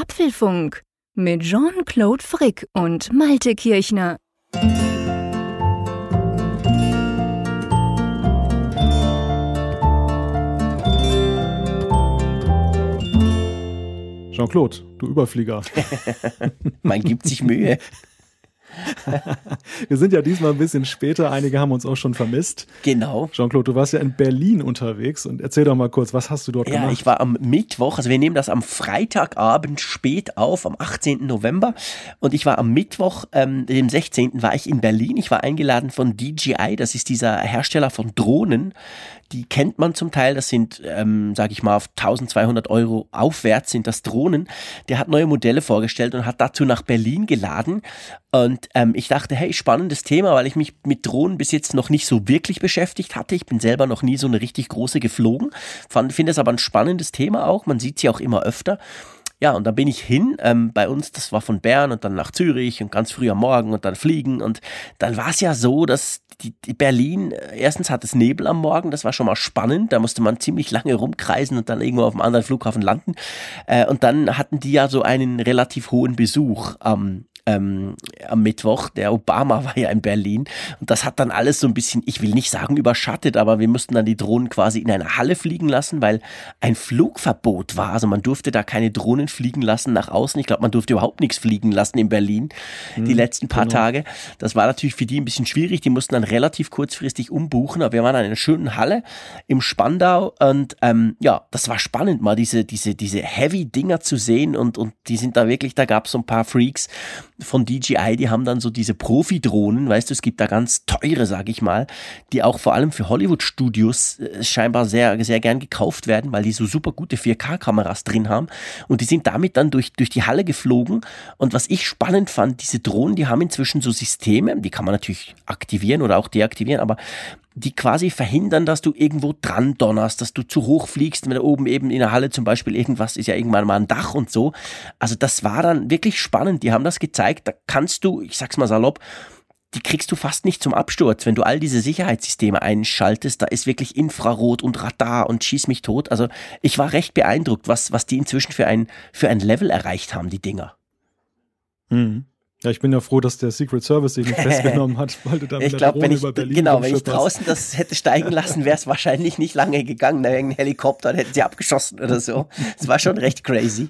Apfelfunk mit Jean-Claude Frick und Malte Kirchner. Jean-Claude, du Überflieger. Man gibt sich Mühe. Wir sind ja diesmal ein bisschen später. Einige haben uns auch schon vermisst. Genau. Jean-Claude, du warst ja in Berlin unterwegs und erzähl doch mal kurz, was hast du dort ja, gemacht? Ja, ich war am Mittwoch, also wir nehmen das am Freitagabend spät auf, am 18. November. Und ich war am Mittwoch, ähm, dem 16. war ich in Berlin. Ich war eingeladen von DJI, das ist dieser Hersteller von Drohnen. Die kennt man zum Teil, das sind, ähm, sage ich mal, auf 1200 Euro aufwärts sind das Drohnen. Der hat neue Modelle vorgestellt und hat dazu nach Berlin geladen. Und ähm, ich dachte, hey, spannendes Thema, weil ich mich mit Drohnen bis jetzt noch nicht so wirklich beschäftigt hatte. Ich bin selber noch nie so eine richtig große geflogen. Finde es aber ein spannendes Thema auch. Man sieht sie auch immer öfter. Ja, und dann bin ich hin, ähm, bei uns, das war von Bern und dann nach Zürich und ganz früh am Morgen und dann fliegen. Und dann war es ja so, dass die, die Berlin, äh, erstens hat es Nebel am Morgen, das war schon mal spannend, da musste man ziemlich lange rumkreisen und dann irgendwo auf einem anderen Flughafen landen. Äh, und dann hatten die ja so einen relativ hohen Besuch am ähm, am Mittwoch. Der Obama war ja in Berlin und das hat dann alles so ein bisschen, ich will nicht sagen überschattet, aber wir mussten dann die Drohnen quasi in eine Halle fliegen lassen, weil ein Flugverbot war. Also man durfte da keine Drohnen fliegen lassen nach außen. Ich glaube, man durfte überhaupt nichts fliegen lassen in Berlin die hm, letzten paar genau. Tage. Das war natürlich für die ein bisschen schwierig. Die mussten dann relativ kurzfristig umbuchen, aber wir waren in einer schönen Halle im Spandau und ähm, ja, das war spannend, mal diese, diese, diese Heavy-Dinger zu sehen und, und die sind da wirklich, da gab es so ein paar Freaks, von DJI, die haben dann so diese Profi-Drohnen, weißt du, es gibt da ganz teure, sag ich mal, die auch vor allem für Hollywood-Studios äh, scheinbar sehr, sehr gern gekauft werden, weil die so super gute 4K-Kameras drin haben. Und die sind damit dann durch, durch die Halle geflogen. Und was ich spannend fand, diese Drohnen, die haben inzwischen so Systeme, die kann man natürlich aktivieren oder auch deaktivieren, aber die quasi verhindern, dass du irgendwo dran donnerst, dass du zu hoch fliegst, wenn da oben eben in der Halle zum Beispiel irgendwas ist ja irgendwann mal ein Dach und so. Also das war dann wirklich spannend. Die haben das gezeigt. Da kannst du, ich sag's mal salopp, die kriegst du fast nicht zum Absturz, wenn du all diese Sicherheitssysteme einschaltest. Da ist wirklich Infrarot und Radar und schieß mich tot. Also ich war recht beeindruckt, was, was die inzwischen für ein, für ein Level erreicht haben, die Dinger. Mhm. Ja, ich bin ja froh, dass der Secret Service sich nicht festgenommen hat, weil du da ich glaube, wenn ich genau, wenn ich draußen das hätte steigen lassen, wäre es wahrscheinlich nicht lange gegangen. Da irgendein Helikopter hätten sie abgeschossen oder so. Es war schon recht crazy.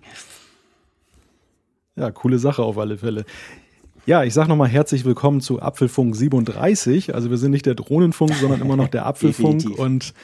Ja, coole Sache auf alle Fälle. Ja, ich sage nochmal herzlich willkommen zu Apfelfunk 37. Also wir sind nicht der Drohnenfunk, sondern immer noch der Apfelfunk und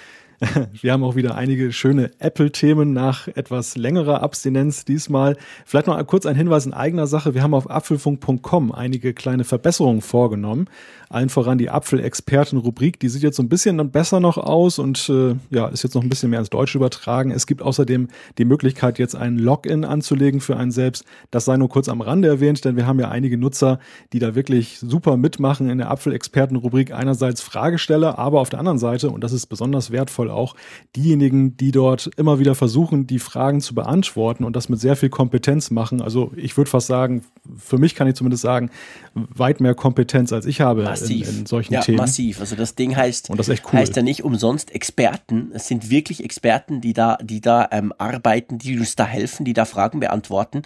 Wir haben auch wieder einige schöne Apple-Themen nach etwas längerer Abstinenz diesmal. Vielleicht noch kurz ein Hinweis in eigener Sache. Wir haben auf apfelfunk.com einige kleine Verbesserungen vorgenommen. Allen voran die Apfel-Experten-Rubrik. Die sieht jetzt so ein bisschen besser noch aus und äh, ja, ist jetzt noch ein bisschen mehr ins Deutsche übertragen. Es gibt außerdem die Möglichkeit, jetzt ein Login anzulegen für einen selbst. Das sei nur kurz am Rande erwähnt, denn wir haben ja einige Nutzer, die da wirklich super mitmachen in der Apfel-Experten-Rubrik. Einerseits Fragesteller, aber auf der anderen Seite, und das ist besonders wertvoll, sinnvoll auch diejenigen, die dort immer wieder versuchen, die Fragen zu beantworten und das mit sehr viel Kompetenz machen. Also ich würde fast sagen, für mich kann ich zumindest sagen, weit mehr Kompetenz als ich habe massiv. In, in solchen ja, Themen. Massiv. Also das Ding heißt, und das echt cool. heißt ja nicht umsonst Experten. Es sind wirklich Experten, die da, die da ähm, arbeiten, die uns da helfen, die da Fragen beantworten.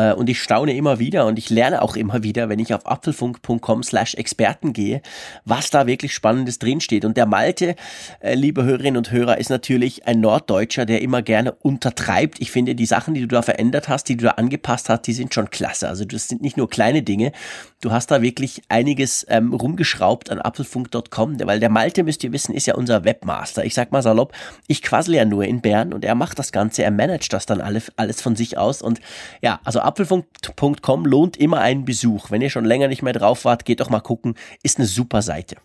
Äh, und ich staune immer wieder und ich lerne auch immer wieder, wenn ich auf apfelfunk.com slash Experten gehe, was da wirklich Spannendes drinsteht. Und der Malte, äh, liebe Hörerinnen und Hörer, ist natürlich ein Norddeutscher, der immer gerne untertreibt. Ich finde, die Sachen, die du da verändert hast, die du da angepasst hast, die sind schon klasse. Also das sind nicht nur kleine Dinge. Du hast da wirklich einiges ähm, rumgeschraubt an apfelfunk.com, weil der Malte, müsst ihr wissen, ist ja unser Webmaster. Ich sag mal salopp, ich quassel ja nur in Bern und er macht das Ganze, er managt das dann alle, alles von sich aus. Und ja, also apfelfunk.com lohnt immer einen Besuch. Wenn ihr schon länger nicht mehr drauf wart, geht doch mal gucken. Ist eine super Seite.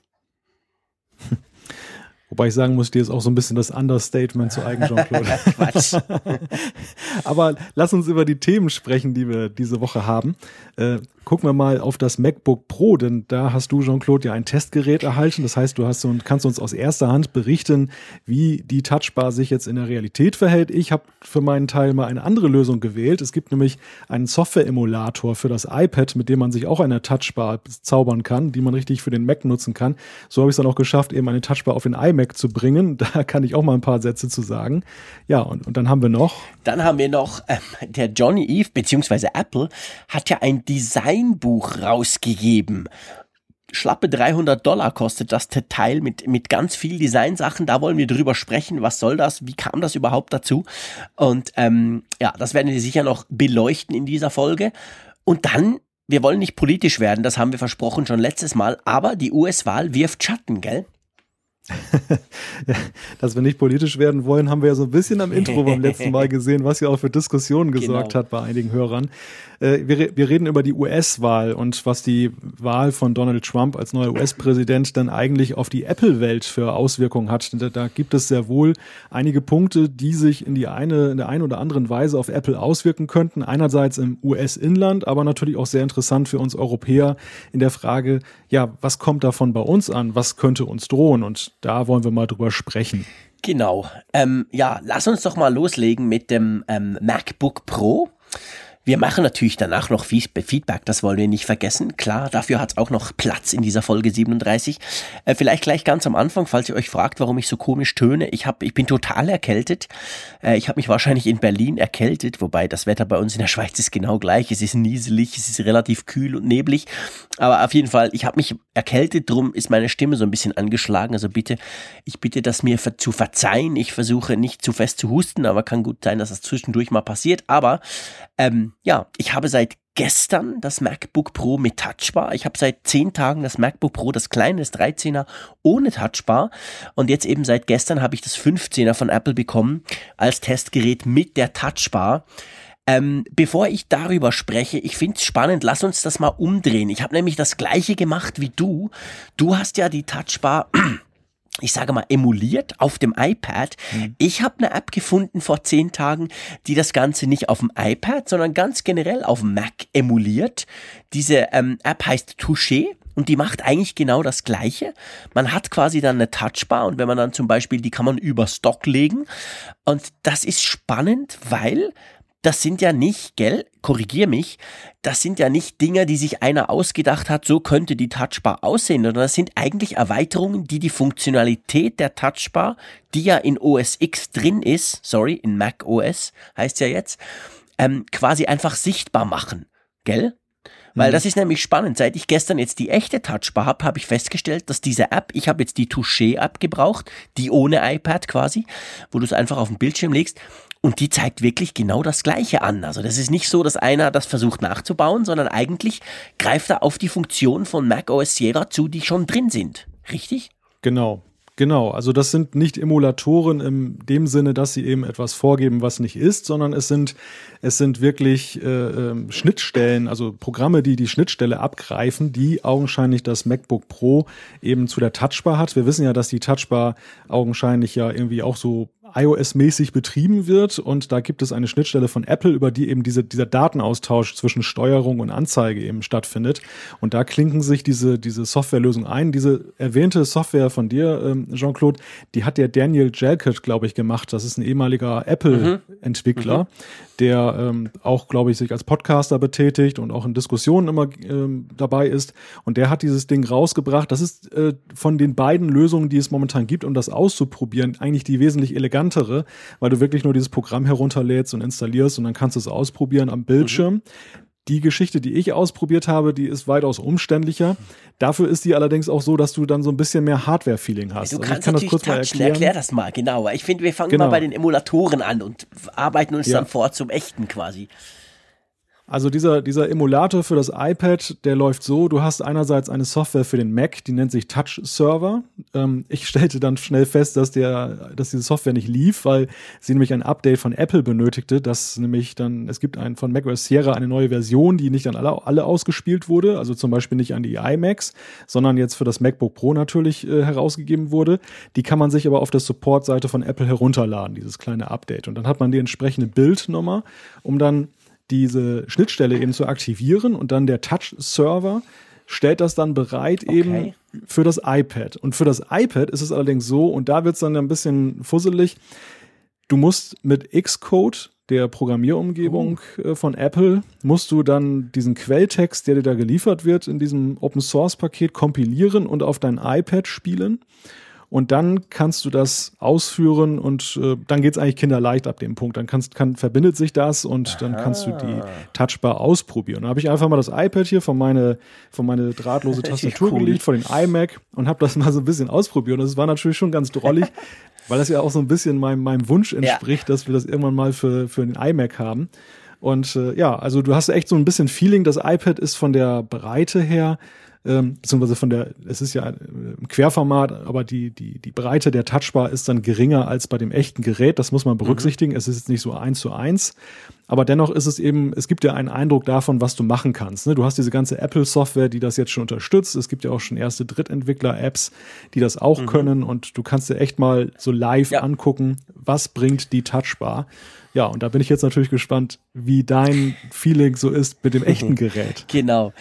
Wobei ich sagen muss, dir ist auch so ein bisschen das Understatement zu eigen Jean-Claude. Aber lass uns über die Themen sprechen, die wir diese Woche haben. Äh, gucken wir mal auf das MacBook Pro, denn da hast du, Jean-Claude, ja ein Testgerät erhalten. Das heißt, du hast und kannst uns aus erster Hand berichten, wie die Touchbar sich jetzt in der Realität verhält. Ich habe für meinen Teil mal eine andere Lösung gewählt. Es gibt nämlich einen Software-Emulator für das iPad, mit dem man sich auch eine Touchbar zaubern kann, die man richtig für den Mac nutzen kann. So habe ich es dann auch geschafft, eben eine Touchbar auf den iMac zu bringen. Da kann ich auch mal ein paar Sätze zu sagen. Ja, und, und dann haben wir noch. Dann haben wir noch, äh, der Johnny Eve, beziehungsweise Apple, hat ja ein Designbuch rausgegeben schlappe 300 Dollar kostet das Teil mit, mit ganz viel Designsachen. Da wollen wir drüber sprechen. Was soll das? Wie kam das überhaupt dazu? Und ähm, ja, das werden wir sicher noch beleuchten in dieser Folge. Und dann, wir wollen nicht politisch werden, das haben wir versprochen schon letztes Mal, aber die US-Wahl wirft Schatten, gell? Dass wir nicht politisch werden wollen, haben wir ja so ein bisschen am Intro beim letzten Mal gesehen, was ja auch für Diskussionen gesorgt genau. hat bei einigen Hörern. Äh, wir, wir reden über die US-Wahl und was die Wahl von Donald Trump als neuer US-Präsident dann eigentlich auf die Apple-Welt für Auswirkungen hat. Da, da, gibt es sehr wohl einige Punkte, die sich in die eine, in der einen oder anderen Weise auf Apple auswirken könnten. Einerseits im US-Inland, aber natürlich auch sehr interessant für uns Europäer in der Frage, ja, was kommt davon bei uns an? Was könnte uns drohen? Und da wollen wir mal drüber sprechen. Genau. Ähm, ja, lass uns doch mal loslegen mit dem ähm, MacBook Pro. Wir machen natürlich danach noch Feedback, das wollen wir nicht vergessen. Klar, dafür hat es auch noch Platz in dieser Folge 37. Äh, vielleicht gleich ganz am Anfang, falls ihr euch fragt, warum ich so komisch töne. Ich, hab, ich bin total erkältet. Äh, ich habe mich wahrscheinlich in Berlin erkältet, wobei das Wetter bei uns in der Schweiz ist genau gleich. Es ist nieselig, es ist relativ kühl und neblig. Aber auf jeden Fall, ich habe mich erkältet, drum ist meine Stimme so ein bisschen angeschlagen. Also bitte, ich bitte das mir zu verzeihen. Ich versuche nicht zu fest zu husten, aber kann gut sein, dass das zwischendurch mal passiert. Aber ähm, ja, ich habe seit gestern das MacBook Pro mit Touchbar. Ich habe seit zehn Tagen das MacBook Pro, das kleine, das 13er, ohne Touchbar. Und jetzt eben seit gestern habe ich das 15er von Apple bekommen als Testgerät mit der Touchbar. Ähm, bevor ich darüber spreche, ich finde es spannend, lass uns das mal umdrehen. Ich habe nämlich das gleiche gemacht wie du. Du hast ja die Touchbar ich sage mal, emuliert auf dem iPad. Mhm. Ich habe eine App gefunden vor zehn Tagen, die das Ganze nicht auf dem iPad, sondern ganz generell auf dem Mac emuliert. Diese ähm, App heißt Touché. Und die macht eigentlich genau das Gleiche. Man hat quasi dann eine Touchbar und wenn man dann zum Beispiel, die kann man über Stock legen. Und das ist spannend, weil das sind ja nicht, gell, korrigier mich, das sind ja nicht Dinge, die sich einer ausgedacht hat, so könnte die Touchbar aussehen, sondern das sind eigentlich Erweiterungen, die die Funktionalität der Touchbar, die ja in OS X drin ist, sorry, in Mac OS heißt ja jetzt, ähm, quasi einfach sichtbar machen, gell? Weil mhm. das ist nämlich spannend. Seit ich gestern jetzt die echte Touchbar habe, habe ich festgestellt, dass diese App, ich habe jetzt die Touché-App gebraucht, die ohne iPad quasi, wo du es einfach auf den Bildschirm legst. Und die zeigt wirklich genau das Gleiche an. Also das ist nicht so, dass einer das versucht nachzubauen, sondern eigentlich greift er auf die Funktionen von Mac OS Sierra zu, die schon drin sind. Richtig? Genau. Genau, also das sind nicht Emulatoren in dem Sinne, dass sie eben etwas vorgeben, was nicht ist, sondern es sind, es sind wirklich äh, äh, Schnittstellen, also Programme, die die Schnittstelle abgreifen, die augenscheinlich das MacBook Pro eben zu der Touchbar hat. Wir wissen ja, dass die Touchbar augenscheinlich ja irgendwie auch so iOS-mäßig betrieben wird und da gibt es eine Schnittstelle von Apple, über die eben diese, dieser Datenaustausch zwischen Steuerung und Anzeige eben stattfindet. Und da klinken sich diese, diese Softwarelösung ein. Diese erwähnte Software von dir, ähm, Jean-Claude, die hat der Daniel Jalkut, glaube ich, gemacht. Das ist ein ehemaliger Apple-Entwickler, mhm. der ähm, auch, glaube ich, sich als Podcaster betätigt und auch in Diskussionen immer ähm, dabei ist. Und der hat dieses Ding rausgebracht. Das ist äh, von den beiden Lösungen, die es momentan gibt, um das auszuprobieren, eigentlich die wesentlich elegantere elegantere, weil du wirklich nur dieses Programm herunterlädst und installierst und dann kannst du es ausprobieren am Bildschirm. Mhm. Die Geschichte, die ich ausprobiert habe, die ist weitaus umständlicher. Dafür ist die allerdings auch so, dass du dann so ein bisschen mehr Hardware-Feeling hast. Du also kannst kann das kurz mal erklären. Erklär das mal, genau. Ich finde, wir fangen genau. mal bei den Emulatoren an und arbeiten uns ja. dann vor zum echten quasi. Also dieser, dieser Emulator für das iPad, der läuft so, du hast einerseits eine Software für den Mac, die nennt sich Touch Server. Ähm, ich stellte dann schnell fest, dass der, dass diese Software nicht lief, weil sie nämlich ein Update von Apple benötigte, dass nämlich dann, es gibt ein, von macOS Sierra eine neue Version, die nicht an alle, alle ausgespielt wurde, also zum Beispiel nicht an die iMacs, sondern jetzt für das MacBook Pro natürlich äh, herausgegeben wurde. Die kann man sich aber auf der Support-Seite von Apple herunterladen, dieses kleine Update. Und dann hat man die entsprechende Bildnummer, um dann diese Schnittstelle eben zu aktivieren und dann der Touch-Server stellt das dann bereit okay. eben für das iPad. Und für das iPad ist es allerdings so, und da wird es dann ein bisschen fusselig, du musst mit Xcode, der Programmierumgebung oh. Äh, von Apple, musst du dann diesen Quelltext, der dir da geliefert wird, in diesem Open Source Paket kompilieren und auf dein iPad spielen und dann kannst du das ausführen und äh, dann geht's eigentlich kinderleicht ab dem Punkt. Dann kannst, kann, verbindet sich das und Aha. dann kannst du die Touchbar ausprobieren. Da habe ich einfach mal das iPad hier von meine, von meine drahtlose Tastatur cool. gelegt, von den iMac und habe das mal so ein bisschen ausprobiert. Und das war natürlich schon ganz drollig, weil das ja auch so ein bisschen meinem, meinem Wunsch entspricht, ja. dass wir das irgendwann mal für, für den iMac haben. Und äh, ja, also du hast echt so ein bisschen Feeling, das iPad ist von der Breite her ähm, beziehungsweise von der, es ist ja im Querformat, aber die, die, die Breite der Touchbar ist dann geringer als bei dem echten Gerät. Das muss man berücksichtigen. Mhm. Es ist jetzt nicht so eins zu eins. Aber dennoch ist es eben, es gibt ja einen Eindruck davon, was du machen kannst. Ne? Du hast diese ganze Apple-Software, die das jetzt schon unterstützt. Es gibt ja auch schon erste Drittentwickler-Apps, die das auch mhm. können. Und du kannst dir echt mal so live ja. angucken, was bringt die Touchbar. Ja, und da bin ich jetzt natürlich gespannt, wie dein Feeling so ist mit dem echten Gerät. Genau.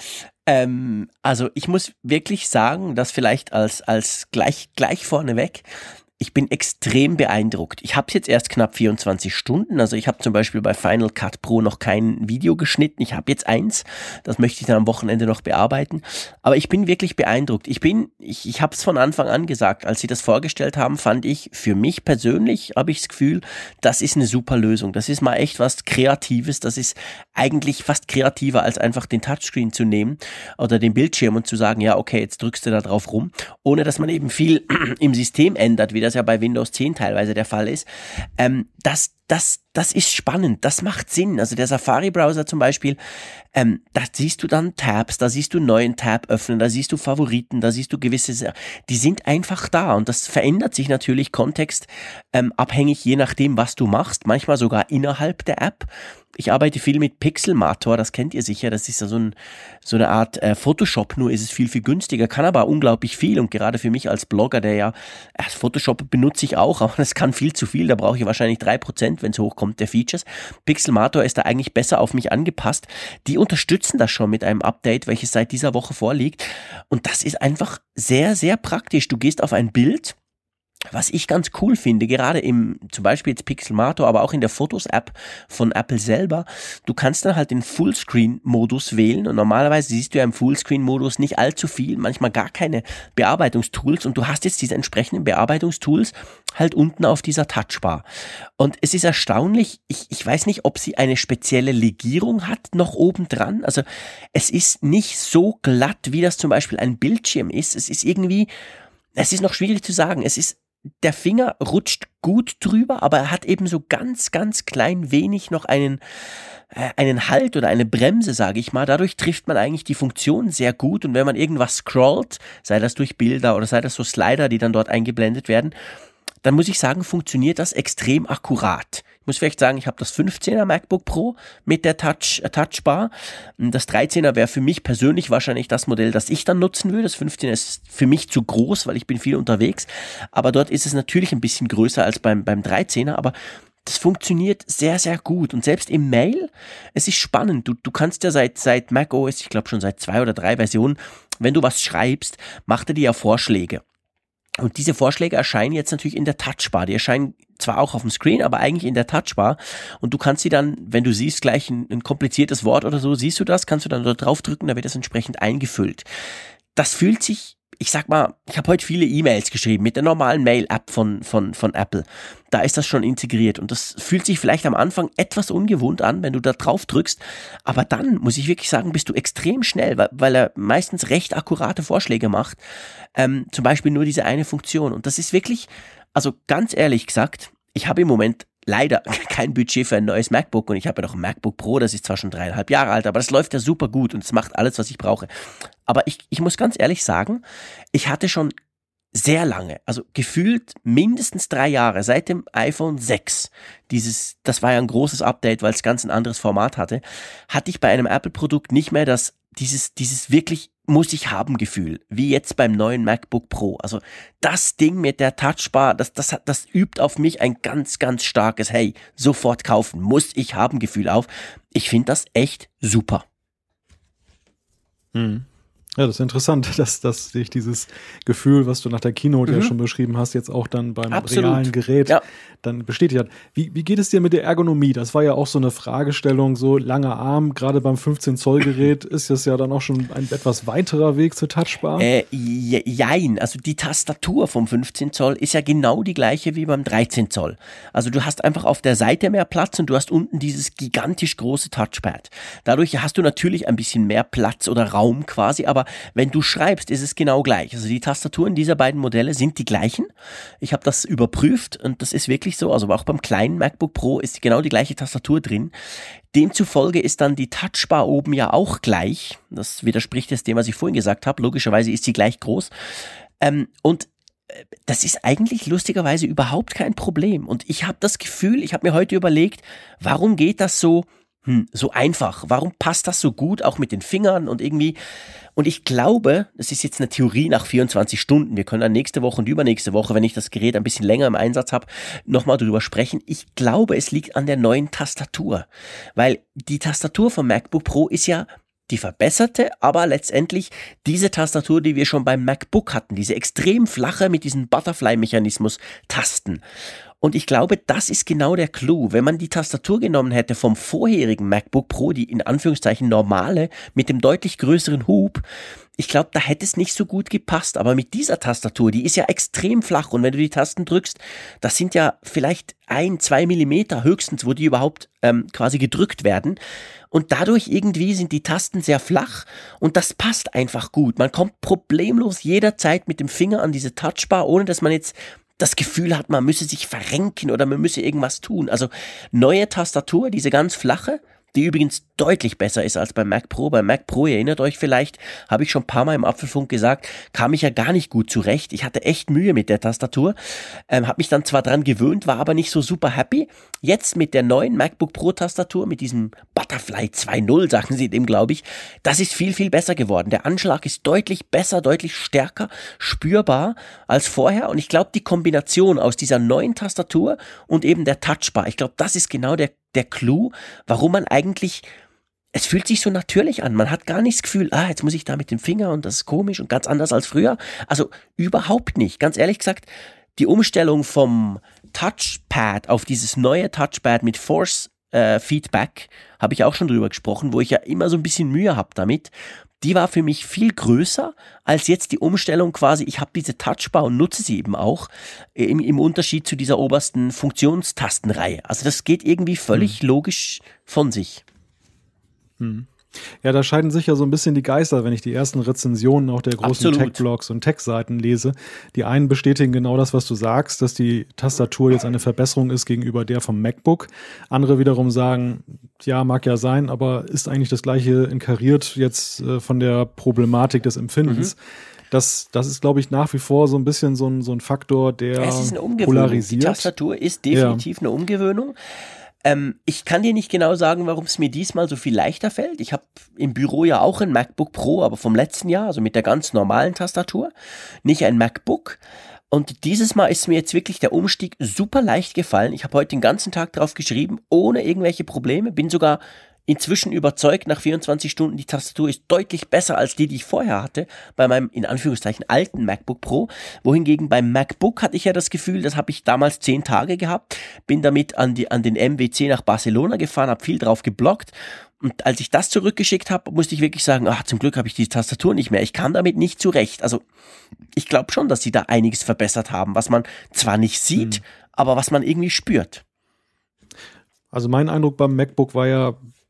Ähm, also ich muss wirklich sagen, dass vielleicht als, als gleich, gleich vorneweg, ich bin extrem beeindruckt. Ich habe es jetzt erst knapp 24 Stunden. Also ich habe zum Beispiel bei Final Cut Pro noch kein Video geschnitten. Ich habe jetzt eins. Das möchte ich dann am Wochenende noch bearbeiten. Aber ich bin wirklich beeindruckt. Ich bin, ich, ich habe es von Anfang an gesagt, als sie das vorgestellt haben, fand ich für mich persönlich, habe ich das Gefühl, das ist eine super Lösung. Das ist mal echt was Kreatives. Das ist eigentlich fast kreativer, als einfach den Touchscreen zu nehmen oder den Bildschirm und zu sagen, ja, okay, jetzt drückst du da drauf rum, ohne dass man eben viel im System ändert, wie das ja bei Windows 10 teilweise der Fall ist, ähm, das, das, das ist spannend, das macht Sinn. Also der Safari-Browser zum Beispiel, ähm, da siehst du dann Tabs, da siehst du neuen Tab öffnen, da siehst du Favoriten, da siehst du gewisse, die sind einfach da und das verändert sich natürlich kontextabhängig, ähm, abhängig, je nachdem, was du machst, manchmal sogar innerhalb der App ich arbeite viel mit Pixelmator, das kennt ihr sicher, das ist ja so, ein, so eine Art äh, Photoshop, nur ist es viel, viel günstiger, kann aber unglaublich viel und gerade für mich als Blogger, der ja, äh, Photoshop benutze ich auch, aber das kann viel zu viel, da brauche ich wahrscheinlich drei Prozent, wenn es hochkommt, der Features. Pixelmator ist da eigentlich besser auf mich angepasst. Die unterstützen das schon mit einem Update, welches seit dieser Woche vorliegt und das ist einfach sehr, sehr praktisch. Du gehst auf ein Bild, was ich ganz cool finde, gerade im, zum Beispiel jetzt Pixelmator, aber auch in der Fotos-App von Apple selber, du kannst dann halt den Fullscreen-Modus wählen und normalerweise siehst du ja im Fullscreen-Modus nicht allzu viel, manchmal gar keine Bearbeitungstools und du hast jetzt diese entsprechenden Bearbeitungstools halt unten auf dieser Touchbar. Und es ist erstaunlich, ich, ich weiß nicht, ob sie eine spezielle Legierung hat noch oben dran. Also es ist nicht so glatt, wie das zum Beispiel ein Bildschirm ist. Es ist irgendwie, es ist noch schwierig zu sagen. Es ist der Finger rutscht gut drüber, aber er hat eben so ganz, ganz klein wenig noch einen, äh, einen Halt oder eine Bremse, sage ich mal. Dadurch trifft man eigentlich die Funktion sehr gut und wenn man irgendwas scrollt, sei das durch Bilder oder sei das so Slider, die dann dort eingeblendet werden, dann muss ich sagen, funktioniert das extrem akkurat. Ich muss vielleicht sagen, ich habe das 15er MacBook Pro mit der Touch, äh, Touchbar. Das 13er wäre für mich persönlich wahrscheinlich das Modell, das ich dann nutzen würde. Das 15er ist für mich zu groß, weil ich bin viel unterwegs. Aber dort ist es natürlich ein bisschen größer als beim, beim 13er. Aber das funktioniert sehr, sehr gut. Und selbst im Mail, es ist spannend. Du, du kannst ja seit, seit macOS, ich glaube schon seit zwei oder drei Versionen, wenn du was schreibst, macht er dir ja Vorschläge. Und diese Vorschläge erscheinen jetzt natürlich in der Touchbar. Die erscheinen zwar auch auf dem Screen, aber eigentlich in der Touchbar. Und du kannst sie dann, wenn du siehst, gleich ein, ein kompliziertes Wort oder so, siehst du das, kannst du dann dort draufdrücken, da wird das entsprechend eingefüllt. Das fühlt sich ich sag mal, ich habe heute viele E-Mails geschrieben mit der normalen Mail-App von, von, von Apple. Da ist das schon integriert und das fühlt sich vielleicht am Anfang etwas ungewohnt an, wenn du da drauf drückst. Aber dann, muss ich wirklich sagen, bist du extrem schnell, weil, weil er meistens recht akkurate Vorschläge macht. Ähm, zum Beispiel nur diese eine Funktion. Und das ist wirklich, also ganz ehrlich gesagt, ich habe im Moment leider kein Budget für ein neues MacBook und ich habe ja noch ein MacBook Pro, das ist zwar schon dreieinhalb Jahre alt, aber das läuft ja super gut und es macht alles, was ich brauche. Aber ich, ich muss ganz ehrlich sagen, ich hatte schon sehr lange, also gefühlt mindestens drei Jahre, seit dem iPhone 6, dieses, das war ja ein großes Update, weil es ganz ein anderes Format hatte, hatte ich bei einem Apple-Produkt nicht mehr das, dieses, dieses wirklich muss ich haben Gefühl, wie jetzt beim neuen MacBook Pro. Also das Ding mit der Touchbar, das, das, das übt auf mich ein ganz, ganz starkes, hey, sofort kaufen, muss ich haben Gefühl auf. Ich finde das echt super. Hm. Ja, das ist interessant, dass, dass sich dieses Gefühl, was du nach der Keynote mhm. ja schon beschrieben hast, jetzt auch dann beim Absolut. realen Gerät ja. dann bestätigt hat. Wie, wie geht es dir mit der Ergonomie? Das war ja auch so eine Fragestellung, so langer Arm, gerade beim 15 Zoll Gerät ist das ja dann auch schon ein etwas weiterer Weg zur Touchbar. Äh, jein, also die Tastatur vom 15 Zoll ist ja genau die gleiche wie beim 13 Zoll. Also du hast einfach auf der Seite mehr Platz und du hast unten dieses gigantisch große Touchpad. Dadurch hast du natürlich ein bisschen mehr Platz oder Raum quasi, aber wenn du schreibst, ist es genau gleich. Also die Tastaturen dieser beiden Modelle sind die gleichen. Ich habe das überprüft und das ist wirklich so. Also auch beim kleinen MacBook Pro ist genau die gleiche Tastatur drin. Demzufolge ist dann die Touchbar oben ja auch gleich. Das widerspricht jetzt dem, was ich vorhin gesagt habe. Logischerweise ist sie gleich groß. Ähm, und äh, das ist eigentlich lustigerweise überhaupt kein Problem. Und ich habe das Gefühl, ich habe mir heute überlegt, warum geht das so hm, so einfach? Warum passt das so gut, auch mit den Fingern und irgendwie? Und ich glaube, das ist jetzt eine Theorie nach 24 Stunden. Wir können dann nächste Woche und übernächste Woche, wenn ich das Gerät ein bisschen länger im Einsatz habe, nochmal drüber sprechen. Ich glaube, es liegt an der neuen Tastatur. Weil die Tastatur vom MacBook Pro ist ja die verbesserte, aber letztendlich diese Tastatur, die wir schon beim MacBook hatten, diese extrem flache mit diesem Butterfly-Mechanismus Tasten. Und ich glaube, das ist genau der Clou. Wenn man die Tastatur genommen hätte vom vorherigen MacBook Pro, die in Anführungszeichen normale, mit dem deutlich größeren Hub, ich glaube, da hätte es nicht so gut gepasst. Aber mit dieser Tastatur, die ist ja extrem flach und wenn du die Tasten drückst, das sind ja vielleicht ein, zwei Millimeter höchstens, wo die überhaupt ähm, quasi gedrückt werden. Und dadurch irgendwie sind die Tasten sehr flach und das passt einfach gut. Man kommt problemlos jederzeit mit dem Finger an diese Touchbar, ohne dass man jetzt das Gefühl hat, man müsse sich verrenken oder man müsse irgendwas tun. Also neue Tastatur, diese ganz flache, die übrigens deutlich besser ist als beim Mac Pro. Beim Mac Pro, ihr erinnert euch vielleicht, habe ich schon ein paar Mal im Apfelfunk gesagt, kam ich ja gar nicht gut zurecht. Ich hatte echt Mühe mit der Tastatur, ähm, habe mich dann zwar dran gewöhnt, war aber nicht so super happy. Jetzt mit der neuen MacBook Pro Tastatur, mit diesem Butterfly 2.0, sagen sie dem, glaube ich, das ist viel, viel besser geworden. Der Anschlag ist deutlich besser, deutlich stärker, spürbar als vorher. Und ich glaube, die Kombination aus dieser neuen Tastatur und eben der Touchbar, ich glaube, das ist genau der der Clou, warum man eigentlich es fühlt sich so natürlich an. Man hat gar nicht das Gefühl, ah, jetzt muss ich da mit dem Finger und das ist komisch und ganz anders als früher. Also überhaupt nicht. Ganz ehrlich gesagt, die Umstellung vom Touchpad auf dieses neue Touchpad mit Force äh, Feedback habe ich auch schon drüber gesprochen, wo ich ja immer so ein bisschen Mühe habe damit die war für mich viel größer als jetzt die Umstellung quasi, ich habe diese Touchbar und nutze sie eben auch im, im Unterschied zu dieser obersten Funktionstastenreihe. Also das geht irgendwie völlig hm. logisch von sich. Hm. Ja, da scheiden sich ja so ein bisschen die Geister, wenn ich die ersten Rezensionen auch der großen Tech-Blogs und Tech-Seiten lese. Die einen bestätigen genau das, was du sagst, dass die Tastatur jetzt eine Verbesserung ist gegenüber der vom MacBook. Andere wiederum sagen, ja, mag ja sein, aber ist eigentlich das gleiche inkariert jetzt äh, von der Problematik des Empfindens. Mhm. Das, das ist, glaube ich, nach wie vor so ein bisschen so ein, so ein Faktor, der es ist eine Umgewöhnung. polarisiert. Die Tastatur ist definitiv ja. eine Umgewöhnung. Ähm, ich kann dir nicht genau sagen, warum es mir diesmal so viel leichter fällt. Ich habe im Büro ja auch ein MacBook Pro, aber vom letzten Jahr, also mit der ganz normalen Tastatur, nicht ein MacBook. Und dieses Mal ist mir jetzt wirklich der Umstieg super leicht gefallen. Ich habe heute den ganzen Tag drauf geschrieben, ohne irgendwelche Probleme. Bin sogar inzwischen überzeugt nach 24 Stunden, die Tastatur ist deutlich besser als die, die ich vorher hatte, bei meinem in Anführungszeichen alten MacBook Pro. Wohingegen beim MacBook hatte ich ja das Gefühl, das habe ich damals zehn Tage gehabt, bin damit an, die, an den MWC nach Barcelona gefahren, habe viel drauf geblockt und als ich das zurückgeschickt habe, musste ich wirklich sagen, ach, zum Glück habe ich die Tastatur nicht mehr. Ich kam damit nicht zurecht. Also ich glaube schon, dass sie da einiges verbessert haben, was man zwar nicht sieht, mhm. aber was man irgendwie spürt. Also mein Eindruck beim MacBook war ja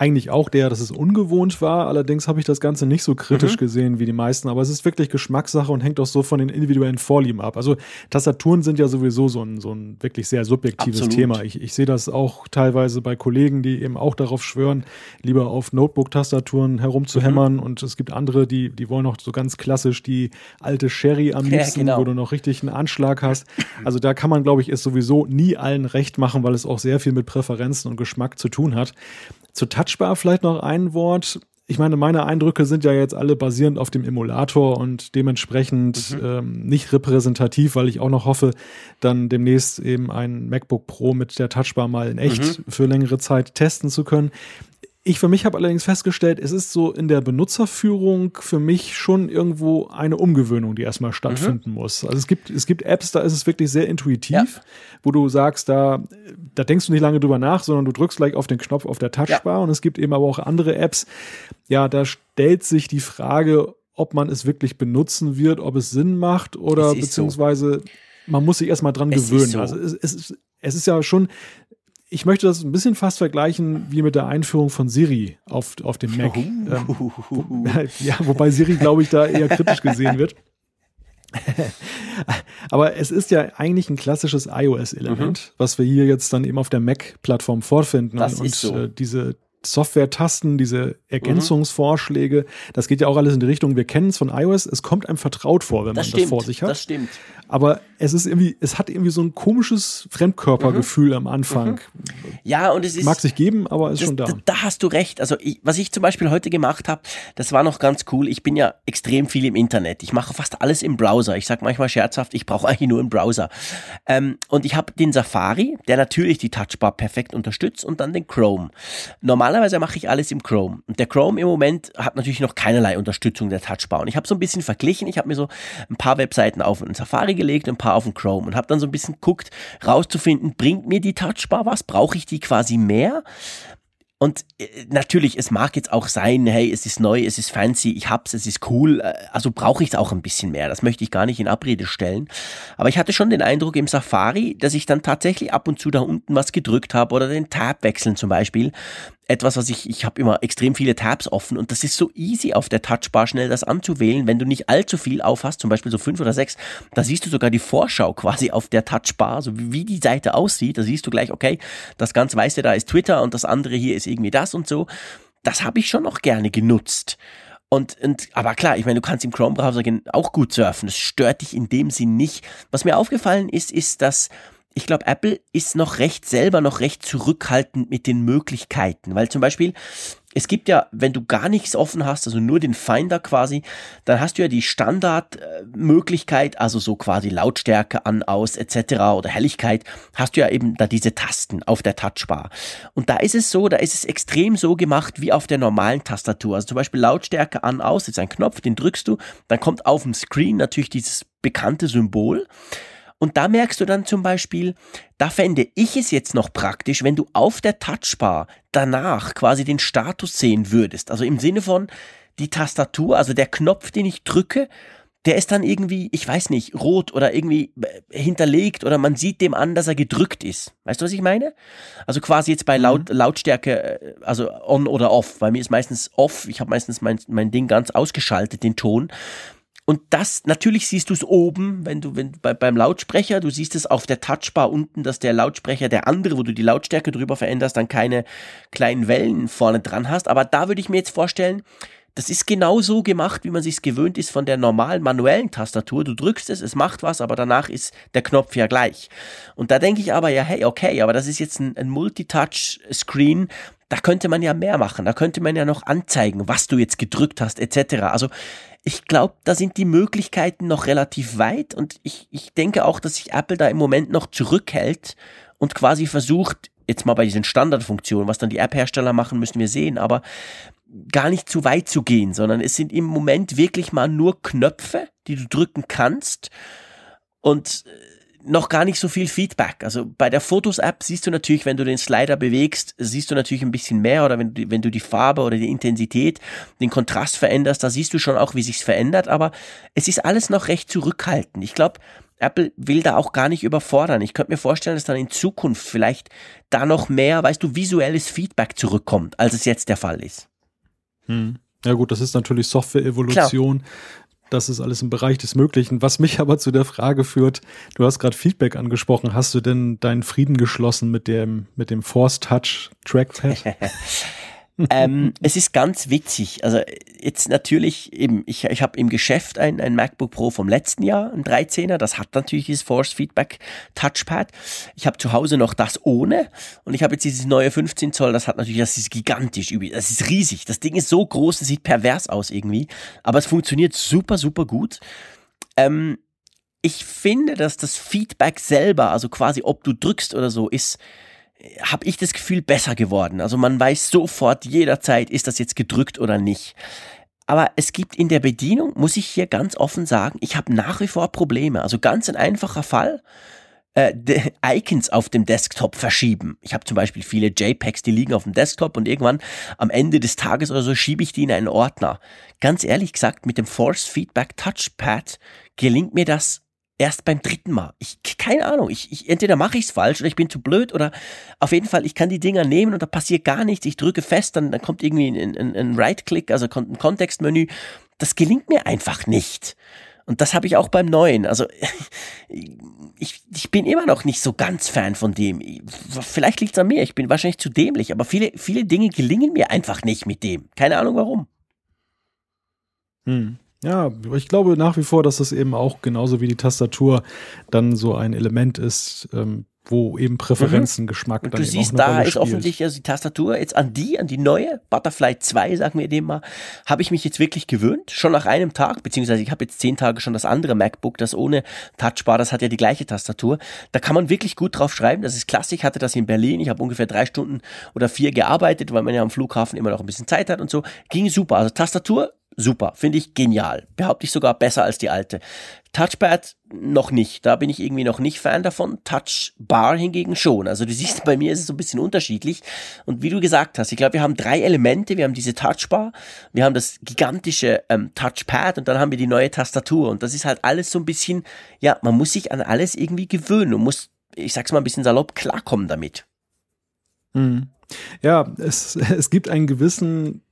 eigentlich auch der, dass es ungewohnt war. Allerdings habe ich das Ganze nicht so kritisch mhm. gesehen wie die meisten. Aber es ist wirklich Geschmackssache und hängt auch so von den individuellen Vorlieben ab. Also Tastaturen sind ja sowieso so ein, so ein wirklich sehr subjektives Absolut. Thema. Ich, ich sehe das auch teilweise bei Kollegen, die eben auch darauf schwören, lieber auf Notebook-Tastaturen herumzuhämmern. Mhm. Und es gibt andere, die, die wollen auch so ganz klassisch die alte Sherry am liebsten, ja, genau. wo du noch richtig einen Anschlag hast. Also da kann man, glaube ich, es sowieso nie allen recht machen, weil es auch sehr viel mit Präferenzen und Geschmack zu tun hat. Zu Touchbar vielleicht noch ein Wort. Ich meine, meine Eindrücke sind ja jetzt alle basierend auf dem Emulator und dementsprechend mhm. ähm, nicht repräsentativ, weil ich auch noch hoffe, dann demnächst eben ein MacBook Pro mit der Touchbar mal in echt mhm. für längere Zeit testen zu können. Ich für mich habe allerdings festgestellt, es ist so in der Benutzerführung für mich schon irgendwo eine Umgewöhnung, die erstmal stattfinden mhm. muss. Also es gibt, es gibt Apps, da ist es wirklich sehr intuitiv, ja. wo du sagst, da, da denkst du nicht lange drüber nach, sondern du drückst gleich auf den Knopf auf der Touchbar. Ja. Und es gibt eben aber auch andere Apps, ja, da stellt sich die Frage, ob man es wirklich benutzen wird, ob es Sinn macht oder beziehungsweise so. man muss sich erstmal dran es gewöhnen. So. Also es, es, es ist ja schon ich möchte das ein bisschen fast vergleichen wie mit der Einführung von Siri auf, auf dem Mac. Ähm, wo, ja, wobei Siri, glaube ich, da eher kritisch gesehen wird. Aber es ist ja eigentlich ein klassisches iOS-Element, mhm. was wir hier jetzt dann eben auf der Mac-Plattform vorfinden. Das und so. äh, diese Software-Tasten, diese Ergänzungsvorschläge, mhm. das geht ja auch alles in die Richtung, wir kennen es von iOS, es kommt einem vertraut vor, wenn das man stimmt, das vor sich hat. Das stimmt. Aber es ist irgendwie, es hat irgendwie so ein komisches Fremdkörpergefühl mhm. am Anfang. Mhm. Ja, und es ist. Mag sich geben, aber ist das, schon da. Da hast du recht. Also, ich, was ich zum Beispiel heute gemacht habe, das war noch ganz cool. Ich bin ja extrem viel im Internet. Ich mache fast alles im Browser. Ich sage manchmal scherzhaft, ich brauche eigentlich nur einen Browser. Ähm, und ich habe den Safari, der natürlich die Touchbar perfekt unterstützt, und dann den Chrome. Normalerweise mache ich alles im Chrome. Und der Chrome im Moment hat natürlich noch keinerlei Unterstützung der Touchbar. Und ich habe so ein bisschen verglichen. Ich habe mir so ein paar Webseiten auf den Safari gelegt, ein paar auf den Chrome und habe dann so ein bisschen geguckt, rauszufinden, bringt mir die Touchbar was? Brauche ich die quasi mehr? Und äh, natürlich, es mag jetzt auch sein, hey, es ist neu, es ist fancy, ich hab's, es ist cool, äh, also brauche ich es auch ein bisschen mehr. Das möchte ich gar nicht in Abrede stellen. Aber ich hatte schon den Eindruck im Safari, dass ich dann tatsächlich ab und zu da unten was gedrückt habe oder den Tab wechseln zum Beispiel etwas, was ich, ich habe immer extrem viele Tabs offen und das ist so easy auf der Touchbar schnell das anzuwählen, wenn du nicht allzu viel aufhast, zum Beispiel so fünf oder sechs, da siehst du sogar die Vorschau quasi auf der Touchbar, so wie die Seite aussieht, da siehst du gleich, okay, das ganz weiße da ist Twitter und das andere hier ist irgendwie das und so. Das habe ich schon noch gerne genutzt. Und, und, aber klar, ich meine, du kannst im Chrome-Browser auch gut surfen. Das stört dich in dem Sinn nicht. Was mir aufgefallen ist, ist, dass ich glaube, Apple ist noch recht selber noch recht zurückhaltend mit den Möglichkeiten, weil zum Beispiel es gibt ja, wenn du gar nichts offen hast, also nur den Finder quasi, dann hast du ja die Standardmöglichkeit, also so quasi Lautstärke an, aus etc. oder Helligkeit, hast du ja eben da diese Tasten auf der Touchbar. Und da ist es so, da ist es extrem so gemacht wie auf der normalen Tastatur. Also zum Beispiel Lautstärke an, aus, ist ein Knopf, den drückst du, dann kommt auf dem Screen natürlich dieses bekannte Symbol. Und da merkst du dann zum Beispiel, da fände ich es jetzt noch praktisch, wenn du auf der Touchbar danach quasi den Status sehen würdest. Also im Sinne von die Tastatur, also der Knopf, den ich drücke, der ist dann irgendwie, ich weiß nicht, rot oder irgendwie äh, hinterlegt oder man sieht dem an, dass er gedrückt ist. Weißt du, was ich meine? Also quasi jetzt bei Laut, mhm. Lautstärke, äh, also on oder off. Bei mir ist meistens off. Ich habe meistens mein, mein Ding ganz ausgeschaltet, den Ton. Und das, natürlich siehst du es oben, wenn du, wenn bei, beim Lautsprecher, du siehst es auf der Touchbar unten, dass der Lautsprecher, der andere, wo du die Lautstärke drüber veränderst, dann keine kleinen Wellen vorne dran hast. Aber da würde ich mir jetzt vorstellen, das ist genau so gemacht, wie man sich gewöhnt ist von der normalen manuellen Tastatur. Du drückst es, es macht was, aber danach ist der Knopf ja gleich. Und da denke ich aber ja, hey, okay, aber das ist jetzt ein, ein Multitouch-Screen. Da könnte man ja mehr machen. Da könnte man ja noch anzeigen, was du jetzt gedrückt hast, etc. Also ich glaube, da sind die Möglichkeiten noch relativ weit und ich, ich denke auch, dass sich Apple da im Moment noch zurückhält und quasi versucht, jetzt mal bei diesen Standardfunktionen, was dann die App-Hersteller machen, müssen wir sehen, aber gar nicht zu weit zu gehen, sondern es sind im Moment wirklich mal nur Knöpfe, die du drücken kannst und äh, noch gar nicht so viel Feedback. Also bei der Fotos-App siehst du natürlich, wenn du den Slider bewegst, siehst du natürlich ein bisschen mehr oder wenn du, wenn du die Farbe oder die Intensität, den Kontrast veränderst, da siehst du schon auch, wie sich's verändert, aber es ist alles noch recht zurückhaltend. Ich glaube, Apple will da auch gar nicht überfordern. Ich könnte mir vorstellen, dass dann in Zukunft vielleicht da noch mehr, weißt du, visuelles Feedback zurückkommt, als es jetzt der Fall ist. Hm. Ja gut, das ist natürlich Software-Evolution. Das ist alles im Bereich des Möglichen. Was mich aber zu der Frage führt, du hast gerade Feedback angesprochen. Hast du denn deinen Frieden geschlossen mit dem, mit dem Force Touch Trackpad? ähm, es ist ganz witzig. Also jetzt natürlich eben, ich, ich habe im Geschäft ein, ein MacBook Pro vom letzten Jahr, ein 13er, das hat natürlich dieses Force Feedback Touchpad. Ich habe zu Hause noch das ohne und ich habe jetzt dieses neue 15 Zoll, das hat natürlich, das ist gigantisch, das ist riesig. Das Ding ist so groß, das sieht pervers aus irgendwie, aber es funktioniert super, super gut. Ähm, ich finde, dass das Feedback selber, also quasi ob du drückst oder so, ist habe ich das Gefühl, besser geworden. Also man weiß sofort jederzeit, ist das jetzt gedrückt oder nicht. Aber es gibt in der Bedienung, muss ich hier ganz offen sagen, ich habe nach wie vor Probleme. Also ganz ein einfacher Fall. Äh, Icons auf dem Desktop verschieben. Ich habe zum Beispiel viele JPEGs, die liegen auf dem Desktop und irgendwann am Ende des Tages oder so schiebe ich die in einen Ordner. Ganz ehrlich gesagt, mit dem Force Feedback Touchpad gelingt mir das erst beim dritten Mal. Ich, keine Ahnung, ich, ich entweder mache ich es falsch oder ich bin zu blöd oder auf jeden Fall, ich kann die Dinger nehmen und da passiert gar nichts. Ich drücke fest, dann, dann kommt irgendwie ein, ein, ein Right-Click, also ein Kontextmenü. Das gelingt mir einfach nicht. Und das habe ich auch beim neuen. Also ich, ich bin immer noch nicht so ganz Fan von dem. Vielleicht liegt es an mir, ich bin wahrscheinlich zu dämlich, aber viele, viele Dinge gelingen mir einfach nicht mit dem. Keine Ahnung warum. Hm. Ja, ich glaube nach wie vor, dass das eben auch genauso wie die Tastatur dann so ein Element ist, ähm, wo eben Präferenzen, mhm. Geschmack und dann Du siehst, da ist offensichtlich also die Tastatur jetzt an die, an die neue Butterfly 2, sagen wir dem mal, habe ich mich jetzt wirklich gewöhnt, schon nach einem Tag, beziehungsweise ich habe jetzt zehn Tage schon das andere MacBook, das ohne Touchbar, das hat ja die gleiche Tastatur. Da kann man wirklich gut drauf schreiben, das ist klasse. Ich hatte das in Berlin, ich habe ungefähr drei Stunden oder vier gearbeitet, weil man ja am Flughafen immer noch ein bisschen Zeit hat und so. Ging super. Also Tastatur super, finde ich genial. Behaupte ich sogar besser als die alte. Touchpad noch nicht, da bin ich irgendwie noch nicht Fan davon. Touchbar hingegen schon. Also du siehst, bei mir ist es so ein bisschen unterschiedlich. Und wie du gesagt hast, ich glaube, wir haben drei Elemente. Wir haben diese Touchbar, wir haben das gigantische ähm, Touchpad und dann haben wir die neue Tastatur. Und das ist halt alles so ein bisschen, ja, man muss sich an alles irgendwie gewöhnen und muss, ich sag's mal ein bisschen salopp, klarkommen damit. Mhm. Ja, es, es gibt einen gewissen